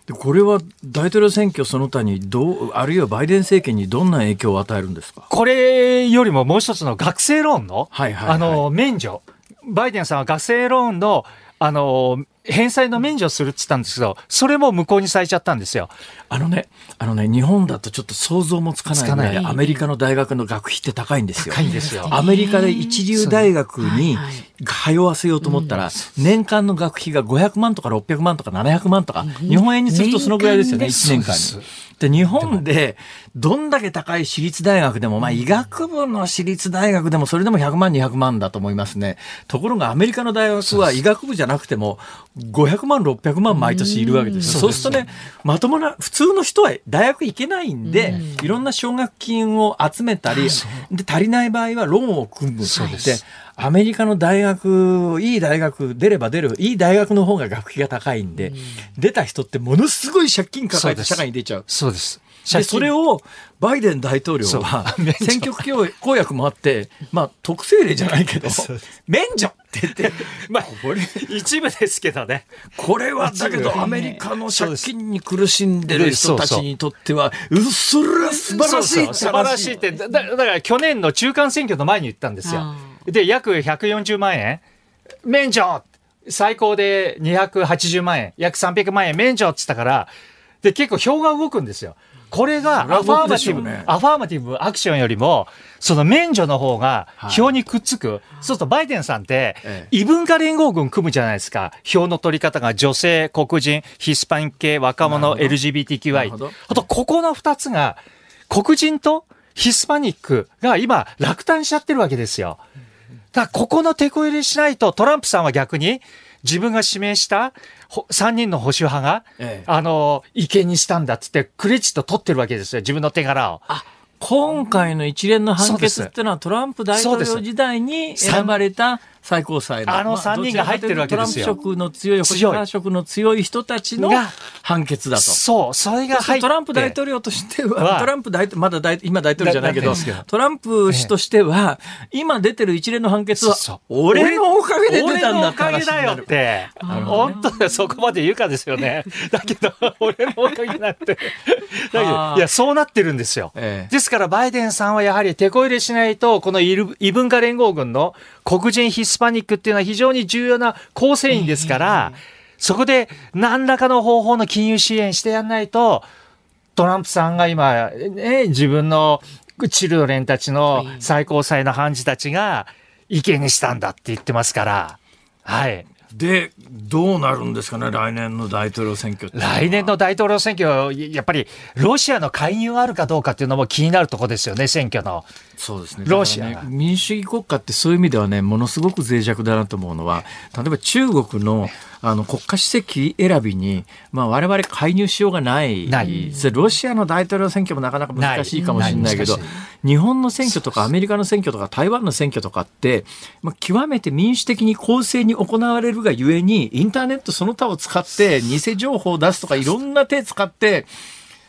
でこれは大統領選挙その他にどう、あるいはバイデン政権にどんな影響を与えるんですか？これよりももう一つの学生ローンの、あの、免除。バイデンさんは学生ローンの、あの、返済の免除するって言ったんですけど、それも無効にされちゃったんですよ。あのね、あのね、日本だとちょっと想像もつかないぐらい、アメリカの大学の学費って高いんですよ。高いんですよ。アメリカで一流大学に通わせようと思ったら、年間の学費が500万とか600万とか700万とか、日本円にするとそのぐらいですよね、1年間に。で、日本で、どんだけ高い私立大学でも、まあ、医学部の私立大学でも、それでも100万、200万だと思いますね。ところが、アメリカの大学は医学部じゃなくても、500万、600万毎年いるわけですそうするとね、まともな、普通の人は大学行けないんで、いろんな奨学金を集めたり、で、足りない場合はローンを組む。そうです。アメリカの大学、いい大学出れば出る、いい大学の方が学費が高いんで、うん、出た人ってものすごい借金抱えて社会に出ちゃう。そうです。で、それをバイデン大統領は、選挙区公約もあって、まあ、特性例じゃないけど、免除って言って、まあ、これ、一部ですけどね。これは、だけど、アメリカの借金に苦しんでる人たちにとっては、うそれは素晴らしい。素晴らしいって、だだから去年の中間選挙の前に言ったんですよ。で、約140万円免除最高で280万円、約300万円免除って言ったから、で、結構票が動くんですよ。これがアファーマティブ、ね、アファーマティブアクションよりも、その免除の方が票にくっつく。はい、そうするとバイデンさんって、異文化連合軍組むじゃないですか。票の取り方が女性、黒人、ヒスパニック系、若者、LGBTQI。あと、ここの二つが、黒人とヒスパニックが今落胆しちゃってるわけですよ。だからここの手こ入れしないとトランプさんは逆に自分が指名した3人の保守派が、ええ、あの、意見にしたんだっつって、クレジット取ってるわけですよ、自分の手柄を。あ今回の一連の判決っていうのはトランプ大統領時代に選ばれた最高裁の。あの3人が入ってるわけですよ。トランプ色の強い、保守派色の強い人たちの判決だと。そう、それが入って。トランプ大統領としては、トランプ大、まだ大、今大統領じゃないけど、トランプ氏としては、今出てる一連の判決は、俺のおかげで出たんだって話だよって。本当だそこまで言うかですよね。だけど、俺のおかげだって。いや、そうなってるんですよ。ですから、バイデンさんはやはり手こ入れしないと、この異文化連合軍の黒人ヒスパニックっていうのは非常に重要な構成員ですから、そこで何らかの方法の金融支援してやんないと、トランプさんが今、ね、自分のチルドレンたちの最高裁の判事たちが意見にしたんだって言ってますから、はい。で、どうなるんですかね、来年の大統領選挙来年の大統領選挙、やっぱりロシアの介入あるかどうかっていうのも気になるところですよね、選挙の。そうですね。ロシア、ね、民主主義国家ってそういう意味ではね、ものすごく脆弱だなと思うのは、例えば中国のあの国家主席選びに、まあ、我々介入しようがない。ない。ロシアの大統領選挙もなかなか難しいかもしれないけど日本の選挙とかアメリカの選挙とか台湾の選挙とかって、まあ、極めて民主的に公正に行われるがゆえにインターネットその他を使って偽情報を出すとかいろんな手使って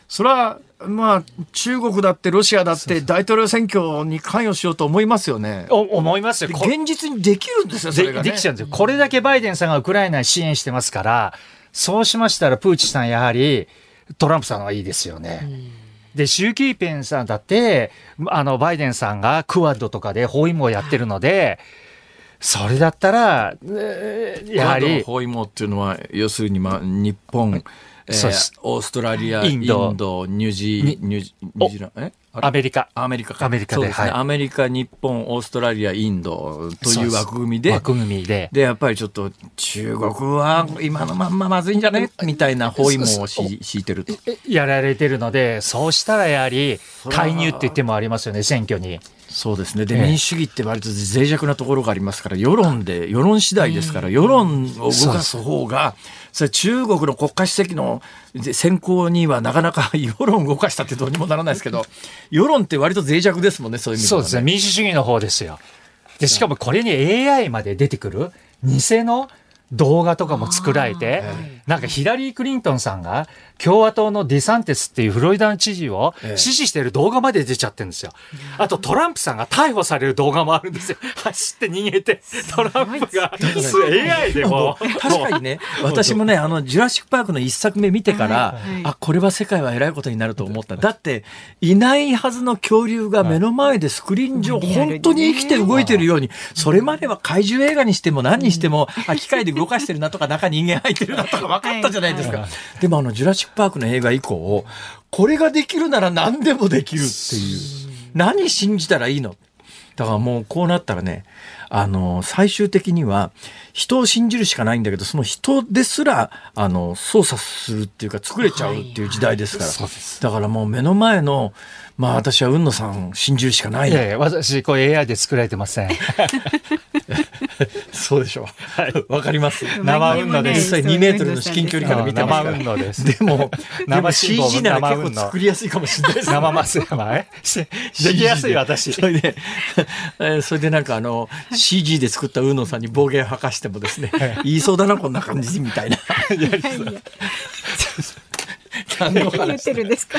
それはまあ、中国だってロシアだって大統領選挙に関与しようと思いますよね。思いますよ。現実にできるんですよ、それが、ね、できちゃうんですよ。これだけバイデンさんがウクライナに支援してますから、そうしましたらプーチンさんやはりトランプさんはいいですよね。で、習近平さんだって、あの、バイデンさんがクワッドとかで包囲網やってるので、それだったら、やはり。包囲網っていうのは、要するに、まあ、日本、えー、オーストラリア、インド、ニュージー、ニュージーランド、え？アメリカ。アメリカアメリカで。でね、はい、アメリカ、日本、オーストラリア、インドという枠組みで。枠組みで。で、やっぱりちょっと中国は今のまんままずいんじゃね？みたいな包囲網を敷いてると。やられてるので、そうしたらやはり介入って言ってもありますよね、選挙に。そうですね。で、民主主義って割と脆弱なところがありますから、世論で、世論次第ですから、世論を動かす方が、それ中国の国家主席の選考にはなかなか 世論を動かしたってどうにもならないですけど、世論って割と脆弱ですもんね、そういう意味では、ね、そうですね。民主主義の方ですよ。で、しかもこれに AI まで出てくる偽の動画とかも作られて、なんかヒラリー・クリントンさんが共和党のディサンテスっていうフロリダの知事を支持している動画まで出ちゃってるんですよ。あとトランプさんが逮捕される動画もあるんですよ。走って逃げて、トランプが。AI でも。確かにね、私もね、あの、ジュラシック・パークの一作目見てから、あ、これは世界は偉いことになると思った。だって、い。ないはずの恐竜が目の前でスクリーン上、本当に生きて動いてるように、それまでは怪獣映画にしても何にしても、あ、機械で動かしてるなとか、中人間入ってるなとか分かったじゃないですか。でもあの、ジュラシック・パークの映画以降、これができるなら何でもできるっていう。何信じたらいいの？だからもうこうなったらね、あの、最終的には人を信じるしかないんだけど、その人ですら、あの、操作するっていうか作れちゃうっていう時代ですから。はい、だからもう目の前の、まあ私は海野さん信じるしかない。いやいや私、これ AI で作られてません。そうでしょう。はい。わかります。生運動です。実際2メートルの至近距離から見てます生運動です。でも、生 CG なら結構作りやすいかもしれないです、生マス山え できやすい私。それで、それでなんかあの、CG で作ったウーノさんに暴言吐かしてもですね、言いそうだな、こんな感じみたいな。何言ってるんですか？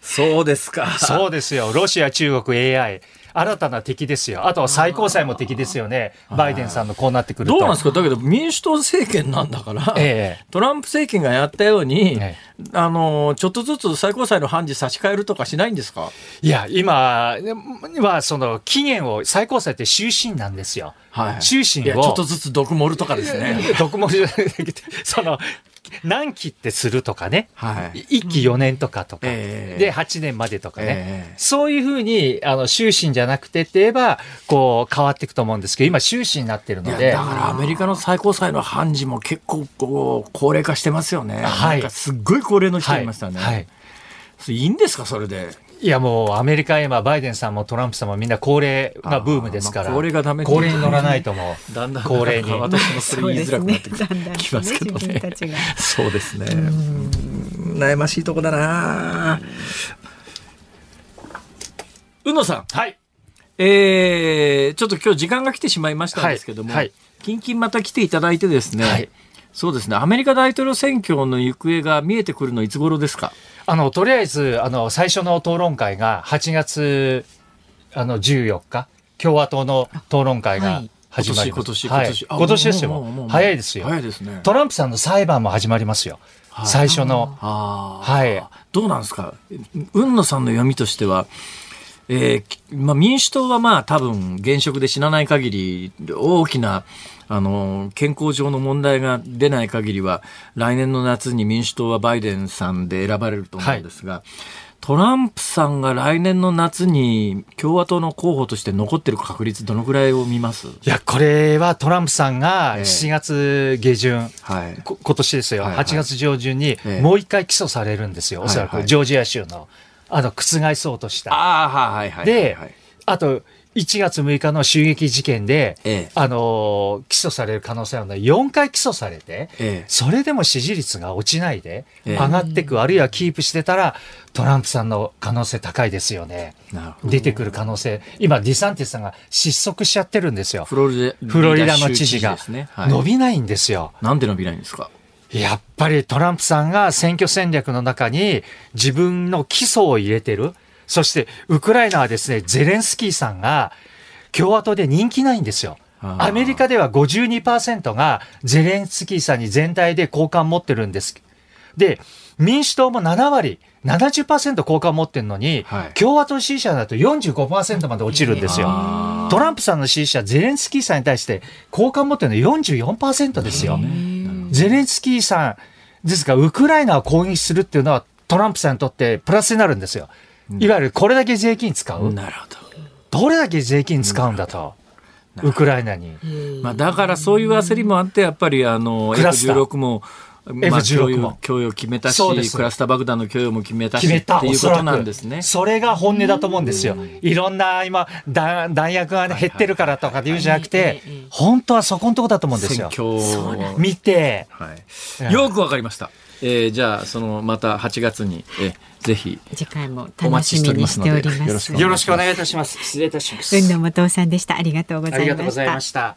そうですか。そうですよ。ロシア、中国、AI。新たな敵ですよ。あとは最高裁も敵ですよね。バイデンさんのこうなってくると。どうなんですか？だけど民主党政権なんだから、ええ、トランプ政権がやったように、ええ、あの、ちょっとずつ最高裁の判事差し替えるとかしないんですか？いや、今はその期限を、最高裁って終身なんですよ。はい。終身を。ちょっとずつ毒盛るとかですね。毒盛るその、何期ってするとかね、はい、1期4年とかとか、えー、で8年までとかね、えー、そういうふうにあの終身じゃなくてって言えばこう変わっていくと思うんですけど今終身になってるので。だからアメリカの最高裁の判事も結構こう高齢化してますよね、はい、なんかすっごい高齢の人いましたね、はい、いいんですか？それでいやもうアメリカ今バイデンさんもトランプさんもみんな高齢がブームですから、高齢がダメ高齢に乗らないともだんだん高齢に。私もそれ言いづらくなってきますけどねそうですね悩ましいとこだな宇野さんはいえー、ちょっと今日時間が来てしまいましたんですけども、はいはい、近々また来ていただいてですね、はい、そうですねアメリカ大統領選挙の行方が見えてくるのいつ頃ですか？あの、とりあえず、あの、最初の討論会が8月、あの、14日、共和党の討論会が始まります。今年、今年、今年ですよ。早いですよ。早いですね。トランプさんの裁判も始まりますよ。最初の。はい。どうなんですか？雲野さんの読みとしては、えーまあ、民主党はまあ多分現職で死なない限り大きなあの健康上の問題が出ない限りは来年の夏に民主党はバイデンさんで選ばれると思うんですが、はい、トランプさんが来年の夏に共和党の候補として残ってる確率どのぐらいを見ます？いやこれはトランプさんが7月下旬、えー、はい、今年ですよ、はいはい、8月上旬にもう一回起訴されるんですよ、おそらくジョージア州の。あの、覆そうとした。あはいはい、で、あと、1月6日の襲撃事件で、ええ、あの起訴される可能性あるのは4回起訴されて、え、それでも支持率が落ちないで、上がっていく、あるいはキープしてたら、トランプさんの可能性高いですよね。出てくる可能性。今、ディサンティスさんが失速しちゃってるんですよ。フロリダの知事が、伸びないんですよ。なんで伸びないんですか？やっぱりトランプさんが選挙戦略の中に自分の基礎を入れてる。そして、ウクライナはですね、ゼレンスキーさんが共和党で人気ないんですよ。アメリカでは52%がゼレンスキーさんに全体で好感持ってるんです。で、民主党も7割、70%好感持ってるのに、はい、共和党支持者だと45%まで落ちるんですよ。トランプさんの支持者、ゼレンスキーさんに対して好感持ってるの44%ですよ。ゼレンスキーさんですが、ウクライナを攻撃するっていうのはトランプさんにとってプラスになるんですよ。いわゆるこれだけ税金使う。なるほど。どれだけ税金使うんだと。ウクライナに。まあ、だからそういう焦りもあって、やっぱりあの F16 も F16 も。供与を決めたし、クラスター爆弾の供与も決めたしっていうことなんですね。それが本音だと思うんですよ。いろんな今弾、弾薬が減ってるからとかで言うんじゃなくて、本当はそこのとこだと思うんですよ。見て、はい、よくわかりました。えー、じゃあそのまた8月に、えー、ぜひ次回も楽しみにしております。よろしくお願いいたします。失礼いたします。運動元さんでした。ありがとうございました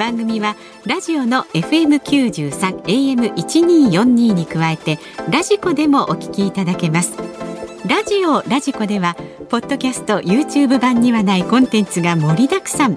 番組はラジオの FM93 AM1242 に加えてラジコでもお聞きいただけます。ラジオラジコではポッドキャスト YouTube 版にはないコンテンツが盛りだくさん。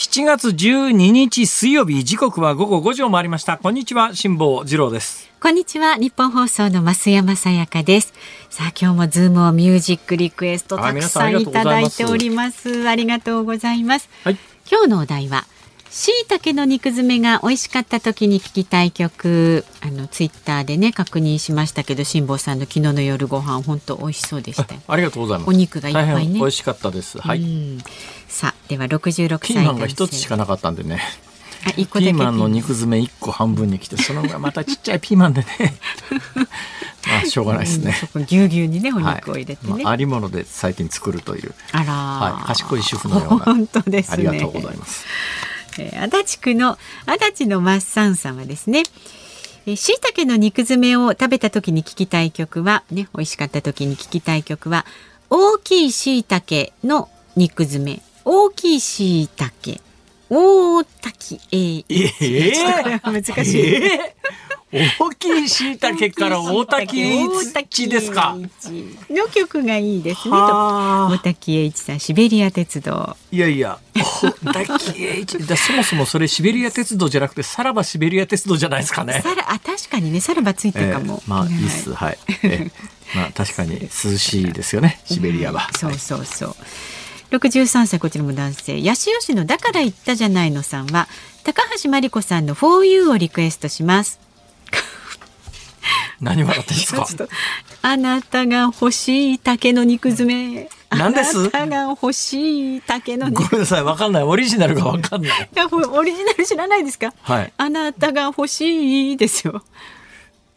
7月12日水曜日時刻は午後5時を回りました。こんにちは辛坊治郎です。こんにちは日本放送の増山さやかです。さあ今日もズームをミュージックリクエストたくさんいただいております。ありがとうございます、はい、今日のお題はしいたけの肉詰めが美味しかった時に聞きたい曲。あのツイッターでね確認しましたけど辛坊さんの昨日の夜ご飯本当美味しそうでしたありがとうございます。お肉がいっぱいね。美味しかったです。はいさあでは六十六歳ピーマンが一つしかなかったんでね。あ一個ピーマンの肉詰め一個半分に来てそのまたちっちゃいピーマンでね。まあしょうがないですね、うん、ぎゅうぎゅうにねお肉を入れてね、はいまあ、ありもので最近作るというあら、はい、賢い主婦のような。本当です、ね、ありがとうございます。えー、足立区の足立のマッサンさんはですねしいたけの肉詰めを食べた時に聞きたい曲はね美味しかった時に聞きたい曲は大きいしいたけの肉詰め大きいしいたけ。大滝えー、えー、難しい、えー、大きいしいたけから大滝栄一ですか？の曲がいいですね。と大滝栄一さんシベリア鉄道。いやいや大滝栄一。だそもそもそれシベリア鉄道じゃなくてさらばシベリア鉄道じゃないですかね。さらあ確かにねさらばついてるかも、えー、まあい。いっす。はい、えー、まあ確かに涼しいですよねシベリアは、うん、そうそうそう、はい63歳こちらも男性。八潮市のだから言ったじゃないのさんは高橋真理子さんの For You をリクエストします。何笑ってんですか？あなたが欲しい竹の肉詰め。何です？あなたが欲しい竹のごめんなさいわかんない。オリジナルがわかんない。オリジナル知らないですか？はい。あなたが欲しいですよ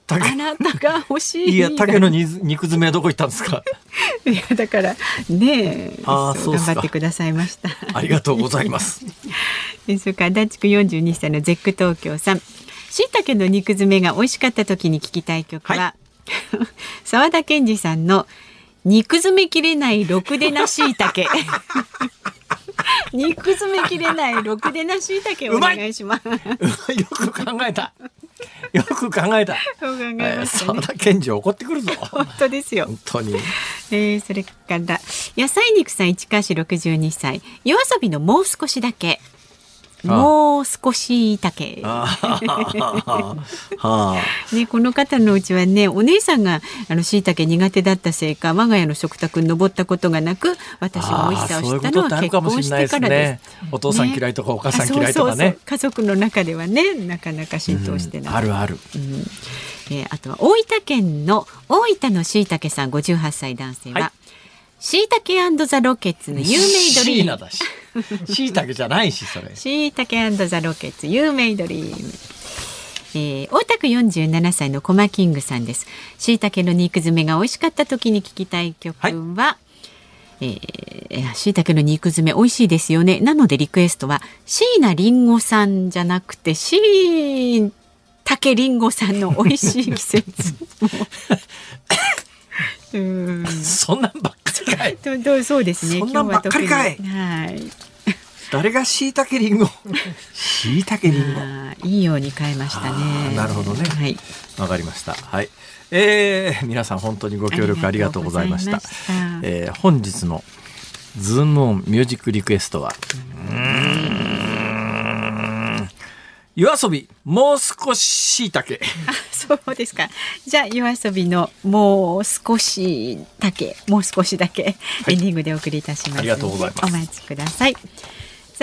あなたが欲しい。いや、竹の肉詰めはどこ行ったんですか？いや、だから、ねあそう頑張ってくださいました。ありがとうございます。それから、ダチク四十二歳のゼック東京さん。しいたけの肉詰めが美味しかった時に聞きたい曲は。澤、はい、田健二さんの。肉詰めきれないろくでなしいたけ。肉詰めきれないろくでなしいたけお願いします。よく考えた。よく考えた。そう考えました、ね、田健二怒ってくるぞ。本当ですよ。本当に。えー、それから野菜肉さん市川市六十二歳。夜遊びのもう少しだけ。もう少しだけ。ね、この方のうちはね、お姉さんがあの椎茸苦手だったせいか、我が家の食卓に登ったことがなく、私が美味しさを知ったのは結婚してからです。お父さん嫌いとか、お母さん嫌いとかね。家族の中ではね、なかなか浸透してない。あるある。うん。えー、あとは大分県の大分の椎茸さん58歳男性は、しいたけザ・ロケッツの有名ドリーム。しいたけじゃないし、それ。しいたけザ・ロケッツ、有名ドリーム。えー、大田区47歳のコマキングさんです。しいたけの肉詰めが美味しかった時に聞きたい曲は、はい、えー、しいたけの肉詰め美味しいですよね。なのでリクエストは、椎名林檎さんじゃなくて、しいたけりんごさんの美味しい季節。うんそんなんばっかりかい。どそうですね。そんなんばっかりかい。はい。誰がしいたけりんご。しいたけりんご。いいように変えましたね。なるほどね。はい。わかりました。はい。えー、皆さん本当にご協力ありがとうございました。したえー、本日のズームオンミュージックリクエストは。夜遊びもう少しだけ。そうですか。じゃあ夜遊びのもう少しだけもう少しだけ、エンディングでお送りいたします。ありがとうございます。お待ちください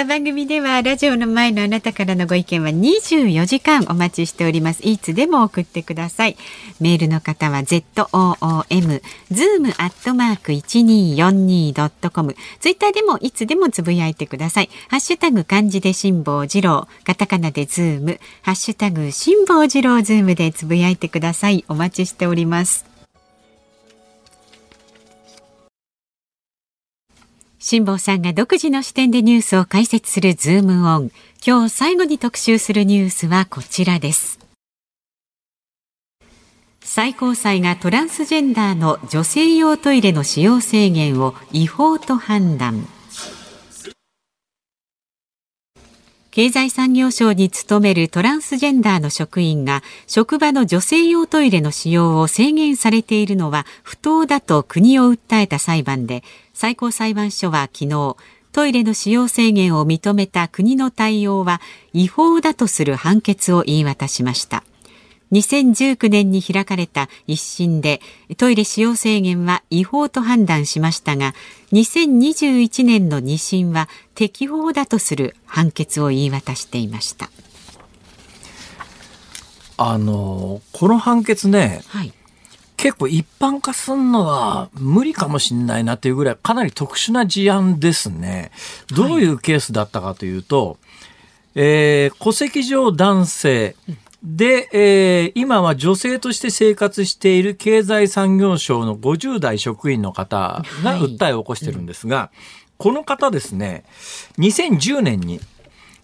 さあ番組ではラジオの前のあなたからのご意見は24時間お待ちしております。いつでも送ってください。メールの方は zoom zoom アットマーク 1242.com ツイッターでもいつでもつぶやいてください。ハッシュタグ漢字で辛坊治郎。カタカナでズーム。ハッシュタグ辛坊治郎ズームでつぶやいてください。お待ちしております。辛坊さんが独自の視点でニュースを解説するズームオン。今日最後に特集するニュースはこちらです。最高裁がトランスジェンダーの女性用トイレの使用制限を違法と判断。経済産業省に勤めるトランスジェンダーの職員が職場の女性用トイレの使用を制限されているのは不当だと国を訴えた裁判で最高裁判所は昨日トイレの使用制限を認めた国の対応は違法だとする判決を言い渡しました。2019年に開かれた一審でトイレ使用制限は違法と判断しましたが2021年の二審は適法だとする判決を言い渡していました。あのこの判決ね、はい、結構一般化すんのは無理かもしれないなっていうぐらいかなり特殊な事案ですね。どういうケースだったかというと、はい、えー、戸籍上男性、で、えー、今は女性として生活している経済産業省の50代職員の方が訴えを起こしてるんですが、はいうん、この方ですね、2010年に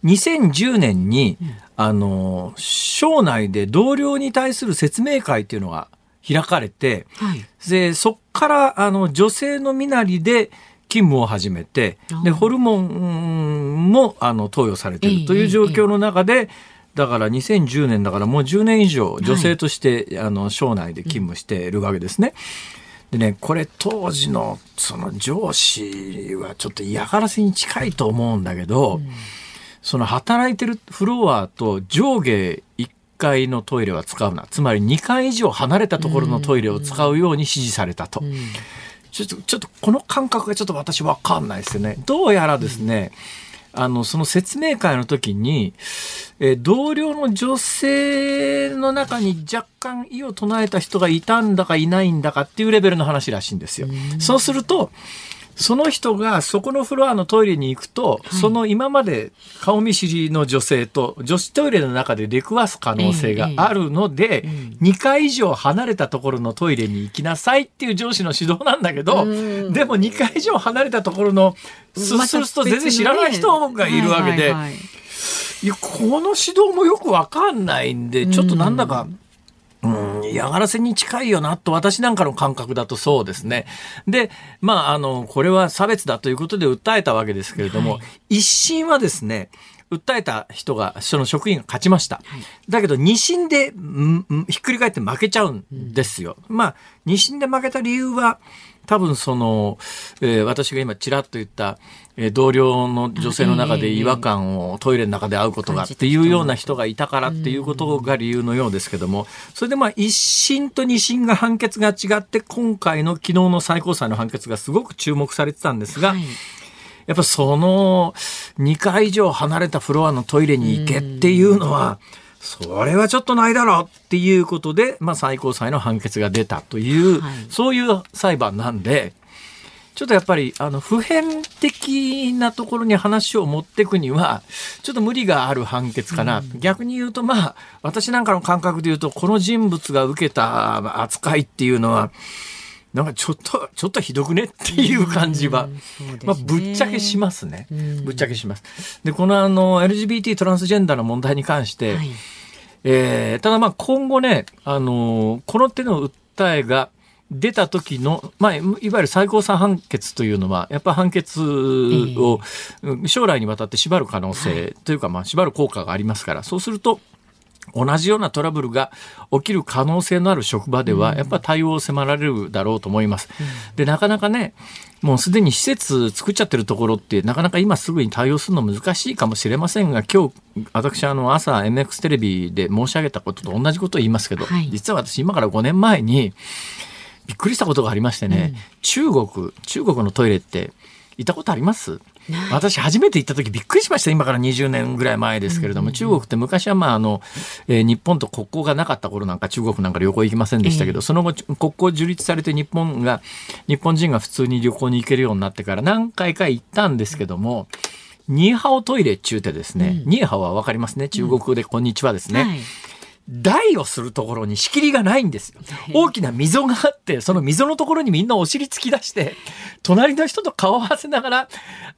2010年に、あの、省内で同僚に対する説明会っていうのが開かれて、はい、で、そっから、あの、女性の身なりで、勤務を始めて、で、ホルモンも、あの、投与されているという状況の中で、だから2010年だからもう10年以上女性として、はい、あの省内で勤務しているわけですね。でね、これ当時のその上司はちょっと嫌がらせに近いと思うんだけど、うん、その働いてるフロアと上下1階のトイレは使うな。つまり2階以上離れたところのトイレを使うように指示されたと。うんうんちょっと、ちょっとこの感覚がちょっと私わかんないですよね。どうやらですね、うん、あの、その説明会の時に、えー、同僚の女性の中に若干異を唱えた人がいたんだかいないんだかっていうレベルの話らしいんですよ。うん、そうすると、その人がそこのフロアのトイレに行くと、はい、その今まで顔見知りの女性と女子トイレの中で出くわす可能性があるので、ええ2階以上離れたところのトイレに行きなさいっていう上司の指導なんだけど、でも2階以上離れたところの、そうすると全然知らない人がいるわけで、いやこの指導もよくわかんないんで、ちょっとなんだか、うん、嫌がらせに近いよなと私なんかの感覚だとそうですね。で、まあ、あの、これは差別だということで訴えたわけですけれども、はい、一審はですね、訴えた人が、その職員が勝ちました。はい、だけど、二審で、ひっくり返って負けちゃうんですよ。うん、まあ、二審で負けた理由は、多分その、えー、私が今ちらっと言った、えー、同僚の女性の中で違和感をトイレの中で会うことがっていうような人がいたからっていうことが理由のようですけども、それでまあ一審と二審が判決が違って今回の昨日の最高裁の判決がすごく注目されてたんですが、はい。やっぱその2階以上離れたフロアのトイレに行けっていうのは、それはちょっとないだろうっていうことで、まあ、最高裁の判決が出たという、はい、そういう裁判なんで、ちょっとやっぱり、あの、普遍的なところに話を持っていくには、ちょっと無理がある判決かな。うん、逆に言うと、まあ、私なんかの感覚で言うと、この人物が受けた扱いっていうのは、なんかちょっと、ちょっとひどくね？っていう感じは、ね、まあ、ぶっちゃけしますね。ぶっちゃけします。で、このあの、LGBT トランスジェンダーの問題に関して、はい。えー、ただまあ今後ね、あのー、この手の訴えが出た時の、まあ、いわゆる最高裁判決というのは、やっぱ判決を将来にわたって縛る可能性というか、まあ、縛る効果がありますから、そうすると、同じようなトラブルが起きる可能性のある職場では、やっぱ対応を迫られるだろうと思います。で、なかなかね、もうすでに施設作っちゃってるところって、なかなか今すぐに対応するの難しいかもしれませんが、今日、私、あの、朝 MX テレビで申し上げたことと同じことを言いますけど、はい、実は私、今から5年前に、びっくりしたことがありましてね、うん、中国、中国のトイレって、行ったことあります？私初めて行った時びっくりしました。今から20年ぐらい前ですけれども、中国って昔はまああの、えー、日本と国交がなかった頃なんか中国なんか旅行行きませんでしたけど、えー、その後国交樹立されて日本が日本人が普通に旅行に行けるようになってから何回か行ったんですけども、ニーハオトイレっちゅうてですね、うん、ニーハオはわかりますね。中国語でこんにちはですね、はい台をするところに仕切りがないんですよ。大きな溝があって、その溝のところにみんなお尻突き出して、隣の人と顔を合わせながら、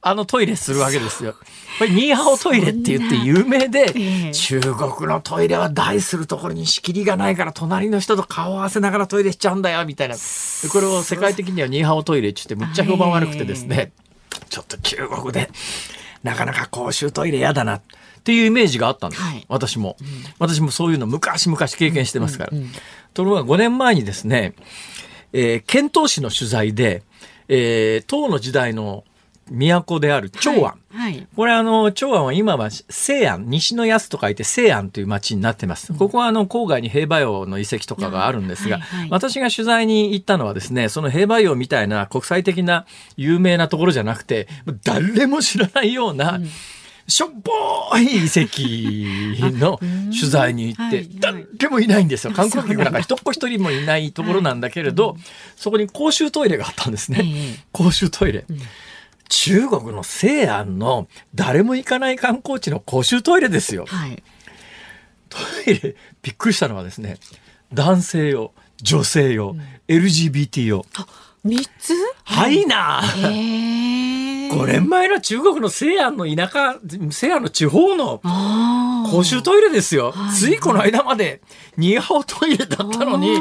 あのトイレするわけですよ。これニーハオトイレって言って有名で、中国のトイレは台するところに仕切りがないから、隣の人と顔を合わせながらトイレしちゃうんだよ、みたいな。これを世界的にはニーハオトイレって言ってむっちゃ評判悪くてですね、ちょっと中国で、なかなか公衆トイレ嫌だな。っていうイメージがあったんです、はい、私も、うん、私もそういうの昔々経験してますから、うんうんうん、ところが5年前にですね、えー、遣唐使の取材で、えー、唐の時代の都である長安。はい。はい、これあの、長安は今は西安、西の安と書いて西安という町になってます。ここはあの、郊外に兵馬俑の遺跡とかがあるんですが、はい。はい、私が取材に行ったのはですね、その兵馬俑みたいな国際的な有名なところじゃなくて、誰も知らないような、うんしょっぽい遺跡の取材に行って、誰もいないんですよ。観光客なんか一っ子一人もいないところなんだけれど、そこに公衆トイレがあったんですね。公衆トイレ。中国の西安の誰も行かない観光地の公衆トイレですよ。トイレ、びっくりしたのはですね、男性用、女性用、LGBT 用。あ、3つ？はい。な、えー5年前の中国の西安の田舎、西安の地方の公衆トイレですよ。ついこの間までニーハオトイレだったのに、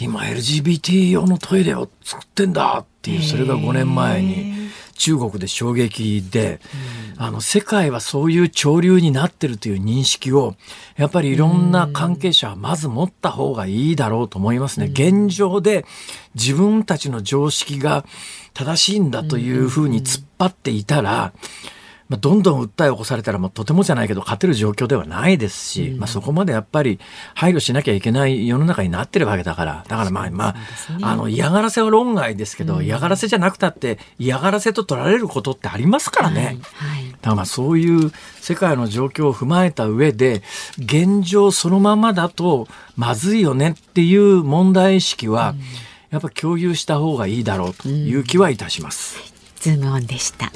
今 LGBT 用のトイレを作ってんだっていう、それが5年前に中国で衝撃で、あの、世界はそういう潮流になってるという認識を、やっぱりいろんな関係者はまず持った方がいいだろうと思いますね。現状で自分たちの常識が正しいんだというふうに突っ張っていたら、まあ、どんどん訴えを起こされたら、まあ、とてもじゃないけど勝てる状況ではないですし、うん、まあ、そこまでやっぱり配慮しなきゃいけない世の中になってるわけだから、だからまあ、まあ、あの、嫌がらせは論外ですけど、うん、嫌がらせじゃなくたって、嫌がらせと取られることってありますからね。はいはい、だからまあ、そういう世界の状況を踏まえた上で、現状そのままだとまずいよねっていう問題意識は、やっぱ共有した方がいいだろうという気はいたします。ズームオンでした。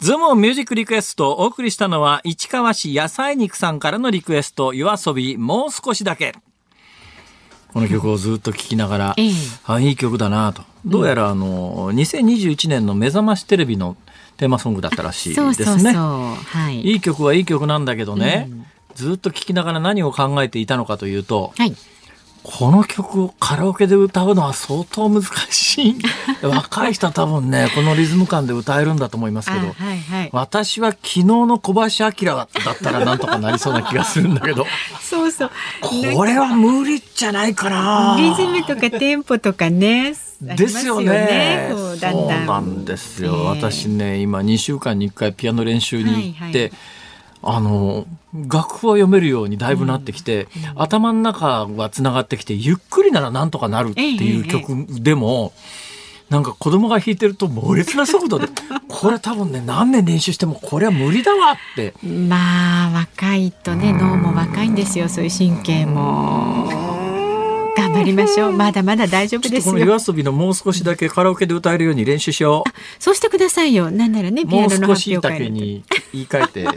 ズモンミュージックリクエストお送りしたのは市川市野菜肉さんからのリクエスト夜遊びもう少しだけ。この曲をずっと聴きながら、あいい曲だなと。どうやらあの2021年の目覚ましテレビのテーマソングだったらしいですね。はい、いい曲はいい曲なんだけどね、うん、ずっと聴きながら何を考えていたのかというと、はいこの曲をカラオケで歌うのは相当難しい。若い人は多分ね、このリズム感で歌えるんだと思いますけど、はいはい、私は昨日の小林明だったらなんとかなりそうな気がするんだけど。そうそう。これは無理じゃないかな。リズムとかテンポとかね。ですよね。そうなんですよ。えー、私ね、今2週間に1回ピアノ練習に行って、はいはいあの楽譜は読めるようにだいぶなってきて、うんうん、頭の中はつながってきてゆっくりならなんとかなるっていう曲でも、ええ、なんか子供が弾いてると猛烈な速度で これ多分ね何年練習してもこれは無理だわってまあ若いとね脳も若いんですよそういう神経も。頑張りましょう。まだまだ大丈夫ですよ。この夜遊びのもう少しだけカラオケで歌えるように練習しよう。そうしてくださいよ。なんならね、ピアノの発表会に言い換えて、はい、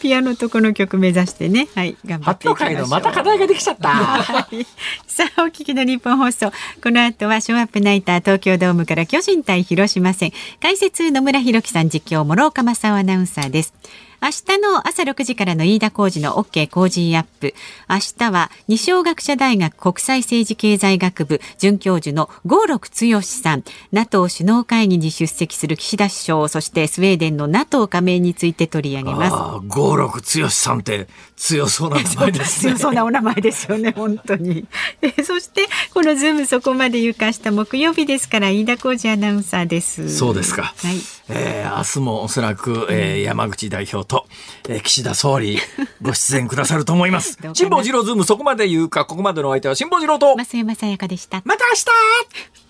ピアノとこの曲目指してね、はい、頑張っていきましょまた課題ができちゃった。はい、さあ、お聞きの日本放送。この後はショーアップナイター東京ドームから巨人対広島戦。解説野村弘樹さん実況諸岡正アナウンサーです。明日の朝6時からの飯田浩二の OK 工事アップ。明日は二松学舎大学国際政治経済学部准教授の郷六剛さん、NATO 首脳会議に出席する岸田首相、そしてスウェーデンの NATO 加盟について取り上げます。郷六剛さんって強そうな名前ですね。強そうなお名前ですよね、本当に。えそしてこのズームそこまで言うか明日木曜日ですから飯田浩二アナウンサーです。そうですか。はい。えー、明日もおそらく、えー、山口代表と、えー、岸田総理 ご出演くださると思います。辛坊治郎ズームそこまで言うか、ここまでのお相手は辛坊治郎と増山さやかでした。また明日